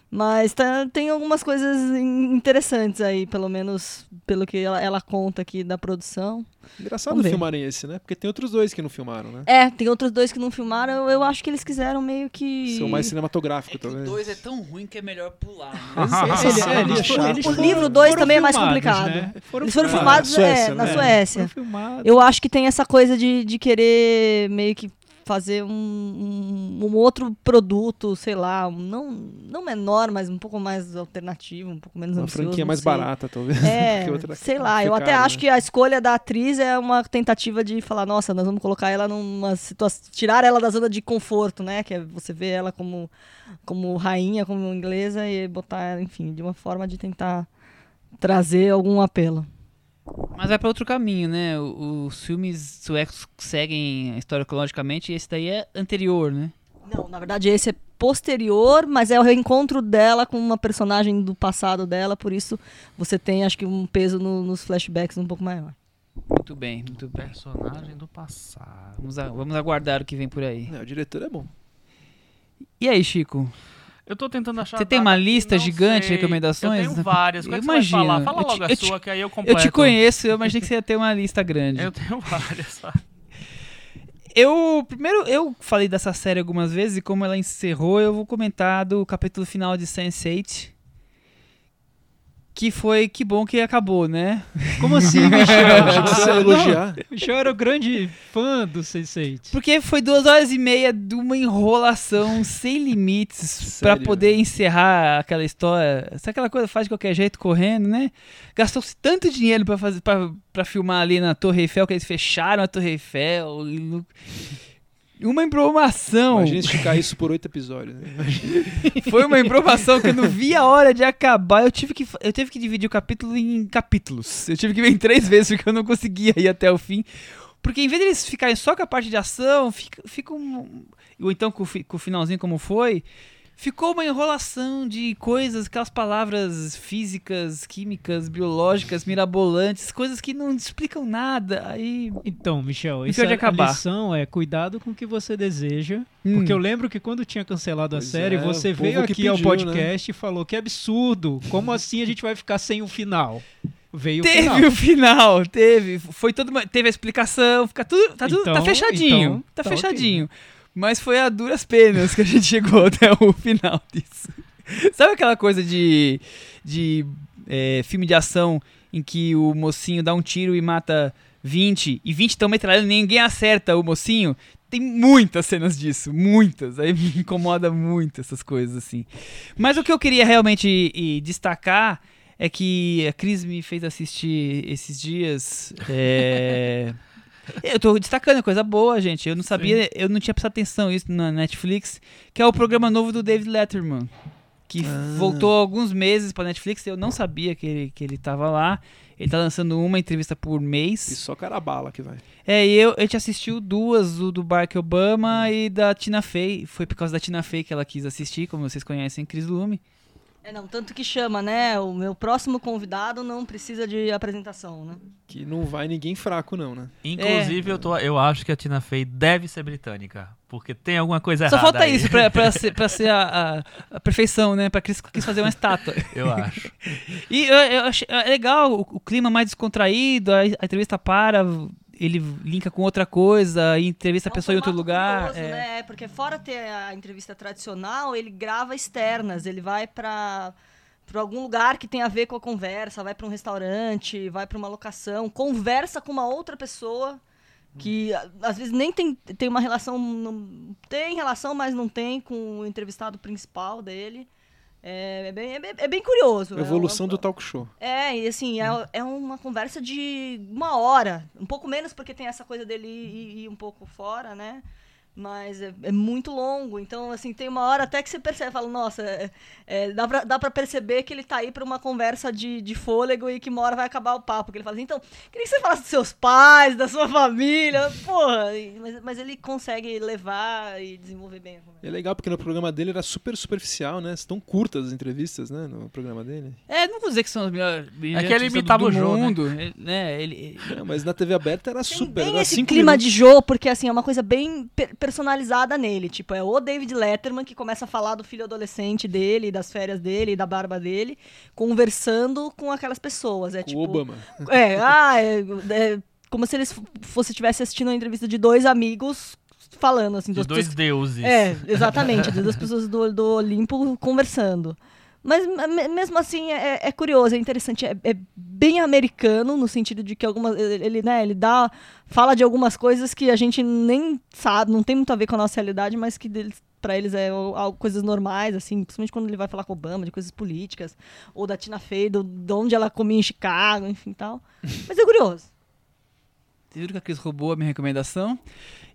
Mas tá- tem algumas coisas in- interessantes aí, pelo menos pelo que ela, ela conta aqui da produção. Engraçado filmarem esse, né? Porque tem outros dois que não filmaram, né? É, tem outros dois que não filmaram. Eu, eu acho que eles quiseram meio que. São mais cinematográficos, É que o talvez. 2 é tão ruim que é melhor pular. Né? É foram- O foram- livro dois foram também é mais complicado. né? Eles foram filmados na Suécia, é, na né? Suécia. Foram filmados. Eu acho que tem essa coisa de, de querer meio que fazer um, um, um outro produto, sei lá, não, não menor, mas um pouco mais alternativo, um pouco menos Uma ambicioso, franquia não mais sei. barata, talvez. É, sei lá, eu até caro, acho né? que a escolha da atriz é uma tentativa de falar, nossa, nós vamos colocar ela numa situação, tirar ela da zona de conforto, né, que é você vê ela como, como rainha, como inglesa e botar, enfim, de uma forma de tentar trazer algum apelo. Mas vai pra outro caminho, né? Os filmes suecos seguem a história cronologicamente e esse daí é anterior, né? Não, na verdade esse é posterior, mas é o reencontro dela com uma personagem do passado dela, por isso você tem, acho que, um peso no- nos flashbacks um pouco maior. Muito bem, muito bem. Personagem do passado. Vamos, a- vamos aguardar o que vem por aí. É, o diretor é bom. E aí, Chico? Eu tô tentando achar. Você tem uma lista não gigante de sei. recomendações? Eu tenho várias. Como é Eu que você vai imagino. falar? Fala Eu te- logo a eu te- sua, que aí eu Eu completo. te conheço, eu imaginei que você ia ter uma lista grande. Eu tenho várias. Eu, primeiro, eu falei dessa série algumas vezes e como ela encerrou, eu vou comentar do capítulo final de Sense8. Que foi, que bom que acabou, né? Como assim, Michel? elogiar. Michel era o grande fã do Sense8. Porque foi duas horas e meia de uma enrolação sem limites pra Sério? poder encerrar aquela história. Sabe aquela coisa faz de qualquer jeito correndo, né? Gastou-se tanto dinheiro pra fazer para para filmar ali na Torre Eiffel que eles fecharam a Torre Eiffel. e no- Uma improvação. Imagina esticar isso por oito episódios. Né? Foi uma improvação que eu não vi a hora de acabar. Eu tive que, eu tive que dividir o capítulo em capítulos. Eu tive que ver em três vezes porque eu não conseguia ir até o fim. Porque em vez deles ficarem só com a parte de ação, fica, fica um, ou então com, com o finalzinho como foi, ficou uma enrolação de coisas, aquelas palavras físicas, químicas, biológicas, mirabolantes, coisas que não explicam nada. Aí. Então, Michel, isso pior de a, acabar. lição é cuidado com o que você deseja. hum, Porque eu lembro que quando tinha cancelado a Pois série, é, você o veio aqui ao pediu, né? podcast e falou que absurdo. Como assim a gente vai ficar sem o final? Veio o Teve final. o final, teve. Foi todo, uma- teve a explicação, fica tudo, tá tudo, tá Então- fechadinho, então, tá, tá fechadinho. Mas foi a duras penas que a gente chegou até o final disso. Sabe aquela coisa de, de é, filme de ação em que o mocinho dá um tiro e mata 20 e 20 estão metralhando e ninguém acerta o mocinho? Tem muitas cenas disso, muitas. Aí me incomoda muito essas coisas assim. Mas o que eu queria realmente destacar é que a Cris me fez assistir esses dias. é, Eu tô destacando, é coisa boa, gente. Eu não sabia, eu não tinha prestado atenção isso na Netflix, que é o programa novo do David Letterman. Que Ah. voltou alguns meses pra Netflix, eu não sabia que ele, que ele tava lá. Ele tá lançando uma entrevista por E mês. só cara bala que vai. É, e eu, a gente assistiu duas, o do Barack Obama e da Tina Fey. Foi por causa da Tina Fey que ela quis assistir, como vocês conhecem, Cris Lume. É, não, tanto que chama, né? O meu próximo convidado não precisa de apresentação, né? Que não vai ninguém fraco, não, né? Inclusive, eu, tô, eu acho que a Tina Fey deve ser britânica. Porque tem alguma coisa Só errada. falta aí. isso pra, pra ser, pra ser a, a- a perfeição, né? Pra Cris quis fazer uma estátua. Eu acho. E eu, eu achei é legal, o, o clima mais descontraído, a, a entrevista para, ele linka com outra coisa, e entrevista a É um pessoa em outro lugar. curioso, é. né? Porque fora ter a entrevista tradicional, ele grava externas, ele vai pra para algum lugar que tem a ver com a conversa, vai pra um restaurante, vai pra uma locação, conversa com uma outra pessoa que a- às vezes nem tem, tem uma relação, não, tem relação, mas não tem com o entrevistado principal dele. É, é bem, é bem, é bem curioso. É Evolução uma- do talk show. é, e assim, é, é uma conversa de uma hora. Um pouco menos porque tem essa coisa dele ir, ir um pouco fora, né? Mas é, é muito longo. Então, assim, tem uma hora até que você percebe, fala, nossa, é- é, dá, pra, dá pra perceber que ele tá aí pra uma conversa de, de fôlego e que uma hora vai acabar o papo. Que ele fala assim, então, queria que você falasse dos seus pais, da sua família, porra. E- mas, mas ele consegue levar e desenvolver bem a conversa. É legal porque no programa dele era super superficial, né? Tão curtas as entrevistas, né? No programa dele. É, não vou dizer que são os melhores É que ele imitava o Jô, né? mundo. Ele, né, ele, É, mas na TV aberta era Tem super. Era esse clima minutos. de Jô, porque assim, é uma coisa bem per- personalizada nele. Tipo, é o David Letterman que começa a falar do filho adolescente dele, das férias dele, da barba dele, conversando com aquelas pessoas. É Com tipo. o Obama. É, ah, é, é como se eles fosse estivesse assistindo uma entrevista de dois amigos falando, assim, De dois pessoas- deuses. é, exatamente, de duas pessoas do, do Olimpo conversando. Mas me- mesmo assim é, é curioso, é interessante, é, é bem americano no sentido de que algumas ele, né, ele dá fala de algumas coisas que a gente nem sabe, não tem muito a ver com a nossa realidade, mas que deles para eles é algo, coisas normais, assim, principalmente quando ele vai falar com Obama, de coisas políticas, ou da Tina Fey, do, de onde ela comia em Chicago, enfim tal. Mas é curioso. Viram que a Cris roubou a minha recomendação?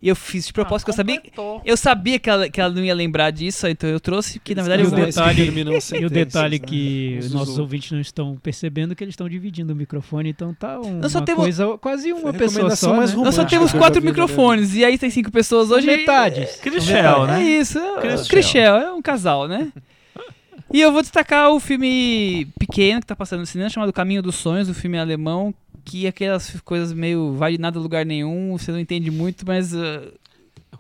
E eu fiz de propósito, Ah, porque eu sabia, eu sabia que ela, que ela não ia lembrar disso, então eu trouxe, que na verdade E eu o detalhe- E o detalhe né? que Uns dos nossos ouvintes não estão percebendo que eles estão dividindo o microfone, então tá um- Nós só uma temos- coisa, quase uma pessoa recomendação só, mais né? Nós só temos quatro microfones, e aí tem cinco pessoas hoje. Metades. É, Chrishell, é né? isso, é, Chrishell. Chrishell, é um casal, né? E eu vou destacar o filme pequeno que tá passando no cinema, chamado Caminho dos Sonhos, o filme alemão, que aquelas coisas meio vai de nada a lugar nenhum, você não entende muito, mas uh,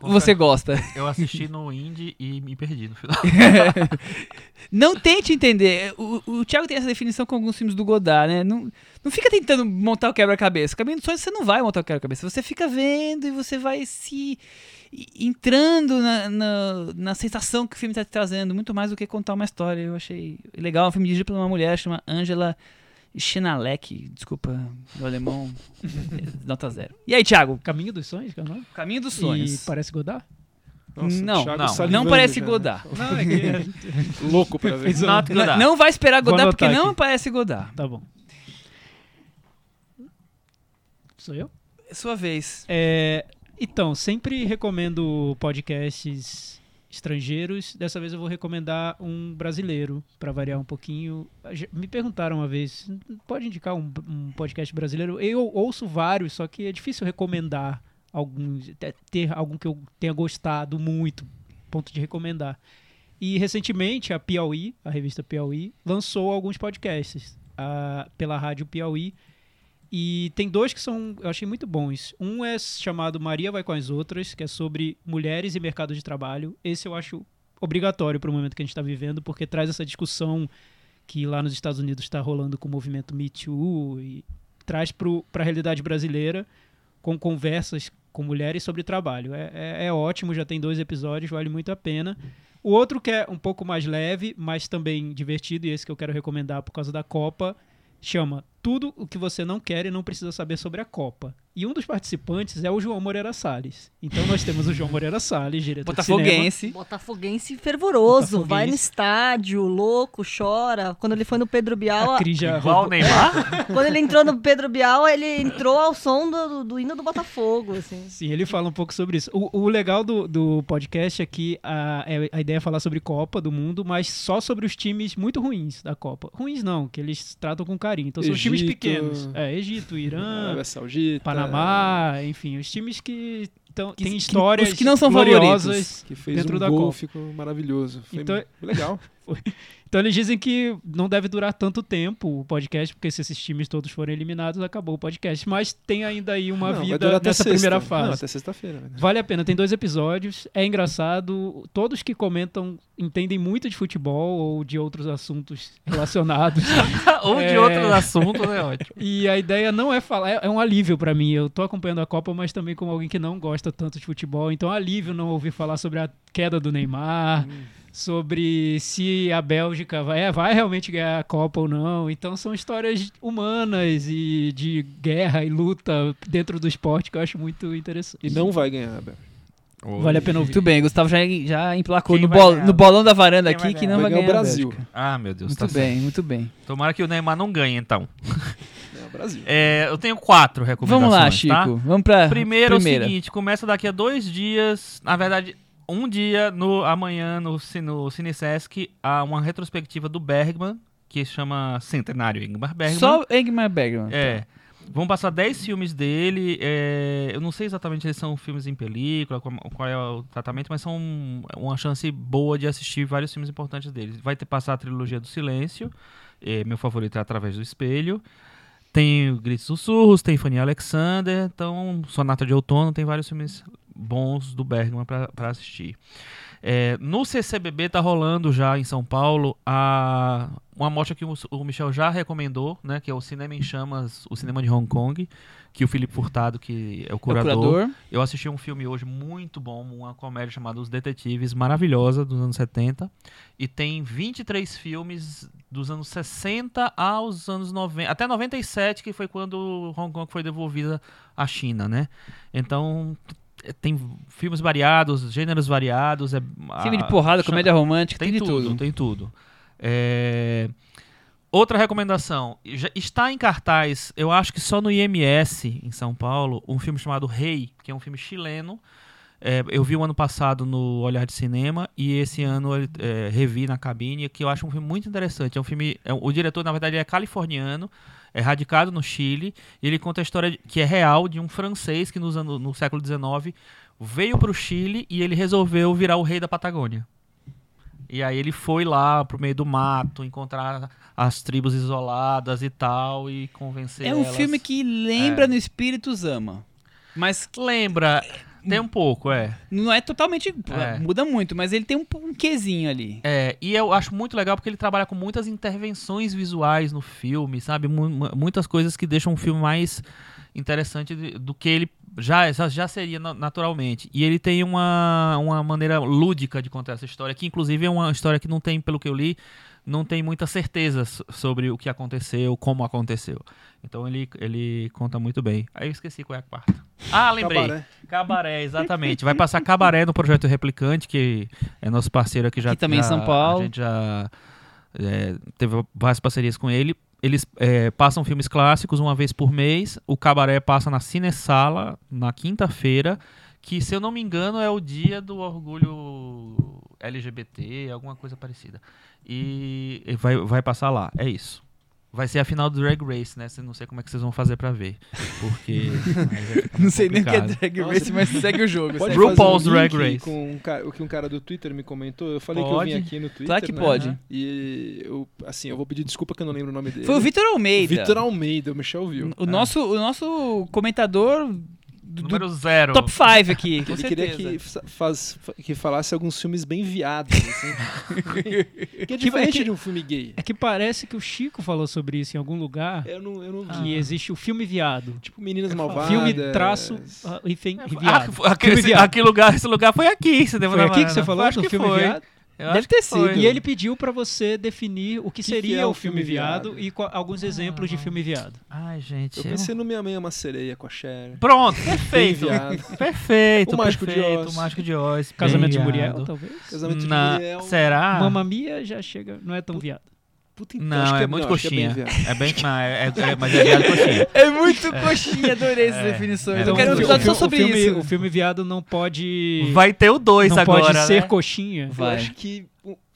você gosta. Eu assisti no Indie e me perdi no final. Não tente entender. O, o Thiago tem essa definição com alguns filmes do Godard, né? Não, não fica tentando montar o quebra-cabeça. Caminho dos Sonhos você não vai montar o quebra-cabeça. Você fica vendo e você vai se entrando na, na, na sensação que o filme está te trazendo, muito mais do que contar uma história. Eu achei legal. É um filme dirigido por uma mulher chamada Angela Schinalek. Desculpa, meu alemão. Nota zero. E aí, Thiago? Caminho dos Sonhos, que é o nome? Caminho dos E Sonhos. parece Godard? Nossa, não, não. Não parece já, né? Godard. Não, é que... Louco pra ver. Not Não, Godard. não vai esperar Godard porque anotar não aqui. parece Godard. Tá bom. Sou eu? É sua vez. É, então, sempre recomendo podcasts estrangeiros. Dessa vez eu vou recomendar um brasileiro, para variar um pouquinho. Me perguntaram uma vez, pode indicar um, um podcast brasileiro? Eu ouço vários, só que é difícil recomendar alguns, te- ter algum que eu tenha gostado muito, ponto de recomendar. E recentemente a Piauí, a revista Piauí, lançou alguns podcasts ah, pela rádio Piauí. E tem dois que são, eu achei muito bons. Um é chamado Maria Vai com as Outras, que é sobre mulheres e mercado de trabalho. Esse eu acho obrigatório para o momento que a gente está vivendo, porque traz essa discussão que lá nos Estados Unidos está rolando com o movimento Me Too e traz para a realidade brasileira com conversas com mulheres sobre trabalho. É, é- é ótimo, já tem dois episódios, vale muito a pena. O outro que é um pouco mais leve, mas também divertido, e esse que eu quero recomendar por causa da Copa, chama Tudo o que você não quer e não precisa saber sobre a Copa. E um dos participantes é o João Moreira Salles. Então nós temos o João Moreira Salles, diretor de cinema. Botafoguense. Botafoguense fervoroso, Botafoguense. vai no estádio, louco, chora. Quando ele foi no Pedro Bial, A Cris já Igual o Neymar. quando ele entrou no Pedro Bial, ele entrou ao som do, do, do hino do Botafogo, assim. Sim, ele fala um pouco sobre isso. O, o legal do, do podcast é que a, é- a ideia é falar sobre Copa do Mundo, mas só sobre os times muito ruins da Copa. Ruins não, que eles tratam com carinho. Então são os times Egito. pequenos. É, Egito, Irã, Arábia Saudita. Panamá, enfim, os times que tão, Que- têm que- histórias os que não são gloriosas. Que fez dentro um da gol, Copa. ficou maravilhoso. Foi Então- legal. Então eles dizem que não deve durar tanto tempo o podcast, porque se esses times todos forem eliminados, acabou o podcast. Mas tem ainda aí uma Não, vida nessa sexta. primeira Não, fase. até sexta-feira. né? Vale a pena, tem dois episódios, é engraçado. Todos que comentam entendem muito de futebol ou de outros assuntos relacionados. Ou de É. outros assuntos, é ótimo. e a ideia não é falar, é, é um alívio pra mim. Eu tô acompanhando a Copa, mas também como alguém que não gosta tanto de futebol. Então é um alívio não ouvir falar sobre a queda do Neymar, sobre se a Bélgica vai, é, vai realmente ganhar a Copa ou não. Então são histórias humanas e de guerra e luta dentro do esporte que eu acho muito interessante. E não vai ganhar, Bel. Vale a pena ouvir. Muito bem, Gustavo já, já emplacou no, bol- ganhar? no bolão da varanda Quem aqui que não Vai vai ganhar ganhar. o a Brasil. Bélgica. Ah, meu Deus. Muito tá bem, muito bem. certo. Tomara que o Neymar não ganhe, então. É o Brasil. É, eu tenho quatro recomendações, Vamos lá, tá? Chico. Vamos pra Primeiro primeira. é o seguinte, começa daqui a dois dias, na verdade, um dia no amanhã no, no CineSesc, há uma retrospectiva do Bergman, que se chama Centenário Ingmar Bergman. Só Egmar Bergman. É. Vão passar 10 filmes dele. é, eu não sei exatamente se eles são filmes em película, qual, qual é o tratamento, mas são um- uma chance boa de assistir vários filmes importantes dele. Vai ter passar a trilogia do Silêncio, é, meu favorito é Através do Espelho. Tem Gritos Sussurros, tem Fanny Alexander, então Sonata de Outono, tem vários filmes bons do Bergman para assistir. É, no CCBB tá rolando já em São Paulo a, uma mostra que o, o Michel já recomendou, né, que é o Cinema em Chamas, o cinema de Hong Kong, que o Felipe Furtado, que é o É o curador, curador. eu assisti um filme hoje muito bom, uma comédia chamada Os Detetives, maravilhosa, dos anos 70. E tem 23 filmes dos anos 60 aos anos 90, até 97, que foi quando Hong Kong foi devolvida à China, né? Então, tem filmes variados, gêneros variados. É, Filme de porrada, comédia romântica, tem, tem, de tudo, tudo. tem tudo. É, Outra recomendação, já está em cartaz, eu acho que só no IMS em São Paulo, um filme chamado Rei, que é um filme chileno. É, eu vi o ano passado no Olhar de Cinema e esse ano é, revi na cabine, que eu acho um filme muito interessante. É um filme, é, o diretor na verdade é californiano, é radicado no Chile e ele conta a história de- que é real de um francês que nos anos, no século XIX veio para o Chile e ele resolveu virar o rei da Patagônia. E aí ele foi lá pro meio do mato, encontrar as tribos isoladas e tal, e convencer É um elas. filme que lembra É. no espírito Zama. Mas Lembra, Tem um pouco, é. Não é totalmente. É. Muda muito, mas ele tem um, um quesinho ali. É, e eu acho muito legal porque ele trabalha com muitas intervenções visuais no filme, sabe? Mu- muitas coisas que deixam o filme mais interessante do que ele já, já- seria na- naturalmente. E ele tem uma, uma maneira lúdica de contar essa história, que inclusive é uma história que não tem, pelo que eu li, não tem muita certeza so- sobre o que aconteceu, como aconteceu. Então ele, ele conta muito bem. Aí eu esqueci qual é a quarta. Ah, lembrei. Cabaré. Cabaré, exatamente. Vai passar Cabaré no Projeto Replicante, que é nosso parceiro aqui já. Aqui também em já- São Paulo. A gente já é, teve várias parcerias com ele. Eles é, passam filmes clássicos uma vez por mês. O Cabaré passa na Cinesala na quinta-feira, que se eu não me engano é o dia do orgulho LGBT, alguma coisa parecida. E vai, vai passar lá. É isso. Vai ser a final do Drag Race, né? Não sei como é que vocês vão fazer pra ver. Porque. Não sei nem o que é drag Nossa. race, mas segue o jogo. Pode segue. RuPaul's fazer um Drag Race. Com um ca- o que um cara do Twitter me comentou. Eu falei que Pode. eu vim aqui no Twitter. Claro que né? pode. E eu, assim, eu vou pedir desculpa que eu não lembro o nome dele. Foi o Vitor Almeida. Vitor Almeida, o Michel viu. O nosso, o nosso comentador do, Número zero. top 5 aqui, com Ele certeza. queria que, fa- faz, que falasse alguns filmes bem viados, assim. que é diferente que- de um filme gay. É que parece que o Chico falou sobre isso em algum lugar, Eu não, eu não vi. que existe o filme viado. Tipo, Meninas Malvadas. Filme traço ah, e fem- e Ah, viado. foi- aquele, Filme viado. aquele lugar, esse lugar foi aqui. Você deu Foi aqui que você falou Acho que filme foi. viado? Eu Deve ter foi. sido. E ele pediu pra você definir o que, Que seria que é o filme filme viado, viado? e alguns exemplos de filme viado. Ai, gente. Eu pensei no Minha Mãe é uma Sereia com a Cher. Pronto, perfeito. viado. Perfeito, O Mágico de perfeito. Oz. O Mágico de Oz. Casamento de bem Muriel, viado. talvez. Casamento de Na- Muriel. Será? Mamma Mia já chega, não é tão viado. Puta, então, Não, que é muito não, que coxinha. É bem. É bem. Não, é, é- é- mas é viado coxinha. É muito coxinha, adorei essas É. definições. É. Eu quero um o episódio só sobre filme, isso. O filme viado não pode. Vai ter o 2 não agora. pode ser né? coxinha. Eu Vai. acho que.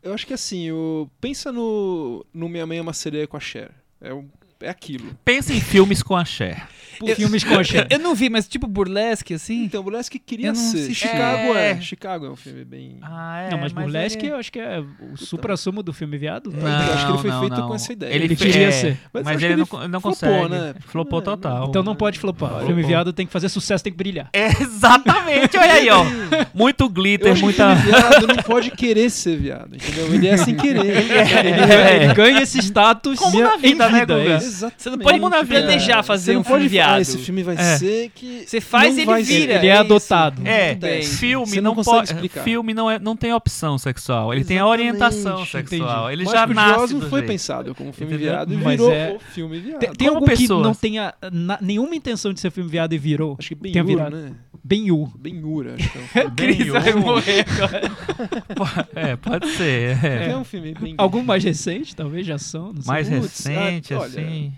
Eu acho que assim, o, pensa no, no Minha Mãe é uma Sereia com a Cher. É, o- é aquilo. Pensa em filmes com a Cher. Filmes com a Cher. Eu não vi, mas tipo burlesque, assim. Então, Burlesque queria não ser. Chicago é. É. Chicago é um filme bem. Ah, é. não, mas, Burlesque ele- eu acho que é o supra-sumo do filme viado. eu acho que ele foi Não, feito não. com essa ideia. Ele, Ele queria é, ser. Mas Mas, ele não, ele não flopou, consegue. né? Flopou É, total. Então não pode flopar. Flopou. Filme viado tem que fazer sucesso, tem que brilhar. É, exatamente, olha aí, ó. Muito Eu glitter, acho muita. filme viado não pode querer ser viado, entendeu? Ele é sem querer. Ele, É. ele ganha esse status Como na em vida, né, Guga? É. Exatamente. Você não pode Como na vida. planejar Você fazer não um filme viado. esse filme vai É. ser que. Você faz ele vira. ser. Ele é isso. adotado. É, filme você não, não consegue pode. explicar. Filme não, é, não tem opção sexual. Ele tem a Exatamente, orientação entendi. sexual. Ele Mágico já nasce. Não do foi jeito. pensado como filme Entendeu? viado e Mas virou é- o filme viado. Tem, tem algum que não tenha na- nenhuma intenção de ser filme viado e virou? Acho que bem virado. né? Bem U. Bem Ura, acho que é Cris vai morrer agora. É, pode ser. é. É um filme bem. Algum mais recente, talvez, de ação, não sei. Mais Putz, recente, ah, olha, assim.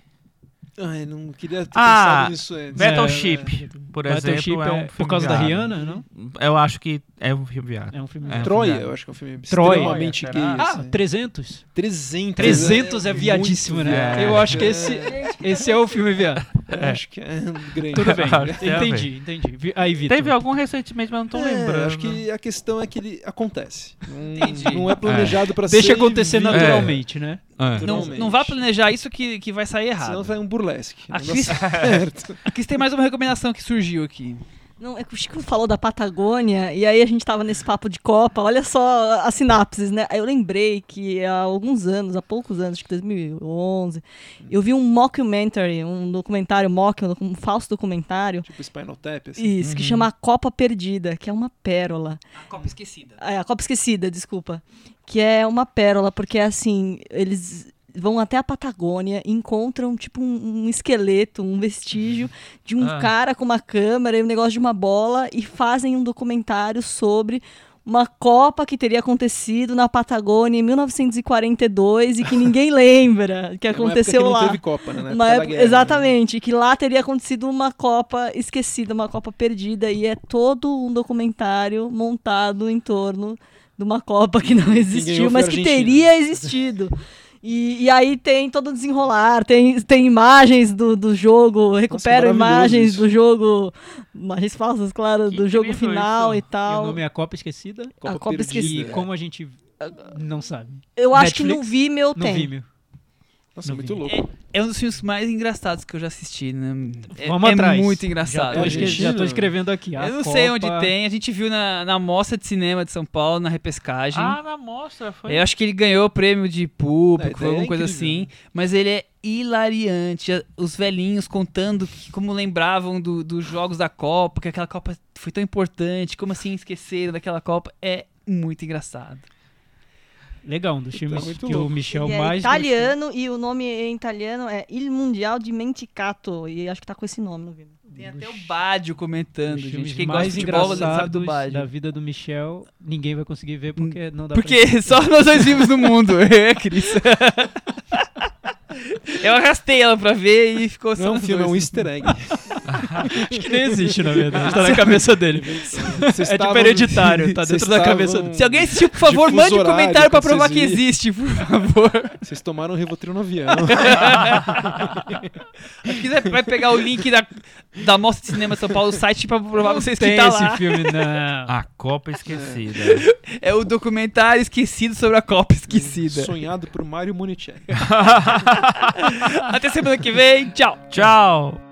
Ai, não queria ter Ah, pensado nisso antes. Battleship, por Battleship exemplo, é um é filme por causa da viado. Rihanna, não? Eu acho que é um filme viado. É um filme É. viado. Troia, eu acho que é um filme Troia. extremamente Será? gay. Ah, assim. 300. 300. 300 é muito viadíssimo, né? Eu acho que esse, esse é o filme viado. Eu Acho que é grande. Tudo bem, é, entendi, entendi. Aí, Vitor. Teve algum recentemente, mas não tô É, lembrando. Acho que a questão é que ele acontece. Não, Entendi. não é planejado pra ser. Deixa acontecer naturalmente, né? É. Não, não vá planejar isso que, que vai sair errado. Senão vai um burlesque. Não A dá Cris- certo. Aqui tem mais uma recomendação que surgiu aqui. Não, é que o Chico falou da Patagônia, e aí a gente tava nesse papo de Copa, olha só as sinapses, né? Aí eu lembrei que há alguns anos, há poucos anos, acho que 2011, eu vi um mockumentary, um documentário mock, um, falso documentário, Tipo Spinal Tap, assim. isso, que chama A Copa Perdida, que é uma pérola. A Copa Esquecida. É, a Copa Esquecida, desculpa. Que é uma pérola, porque assim, eles vão até a Patagônia e encontram tipo um, um esqueleto, um vestígio de um Ah. cara com uma câmera e um negócio de uma bola e fazem um documentário sobre uma Copa que teria acontecido na Patagônia em 1942 e que ninguém lembra que aconteceu que lá. não teve Copa, né? Na época guerra, né? exatamente, que lá teria acontecido uma Copa esquecida, uma Copa perdida, e é todo um documentário montado em torno de uma Copa que não existiu, mas que teria existido. E, e aí tem todo o desenrolar, tem, tem imagens do, do jogo, recuperam imagens isso. do jogo, imagens falsas, claro, Que do jogo final isso. e E o tal. nome é A Copa Esquecida. A Copa Perdida. Esquecida. E como a gente não sabe. Eu acho que Netflix? no Vimeo No tem. Vimeo. Nossa, muito vi. louco. É um dos filmes mais engraçados que eu já assisti, né? É, Vamos é atrás. muito Já engraçado. tô, escre- Argentina. já tô escrevendo aqui. a Eu não sei onde Copa- tem. A gente viu na, na Mostra de Cinema de São Paulo, na repescagem. Ah, na mostra. Foi... Eu acho que ele ganhou o prêmio de público, foi alguma ideia é coisa incrível. assim. Mas ele é hilariante. Os velhinhos contando que- como lembravam do- dos jogos da Copa, que aquela Copa foi tão importante, como assim esqueceram daquela Copa. É muito engraçado. Legal, um dos filmes muito que louco. o Michel Ele é mais italiano e o nome em italiano é Il Mundial di Menticato. E acho que tá com esse nome no filme. Tem até o Bádio gostou. comentando, gente. Quem gosta mais de futebol sabe do Bádio. da vida do Michel, ninguém vai conseguir ver porque não dá Porque só nós dois vimos no mundo. É, Cris. Eu arrastei ela pra ver e ficou só Não é um filme, é um easter egg. Acho que nem existe, na verdade. Tá na cabeça dele. Vocês É tipo hereditário, tá dentro da cabeça dele. Se alguém assistiu, por favor, mande um comentário pra provar que existe, por favor. Vocês tomaram um Rivotril no avião. Se quiser, vai pegar o link da, da Mostra de Cinema São Paulo, o site, pra provar pra vocês que Tem tá esse lá. filme, não. A Copa Esquecida. É o documentário esquecido sobre a Copa Esquecida. Sonhado por Mário Monicelli. Até semana que vem, tchau. Tchau!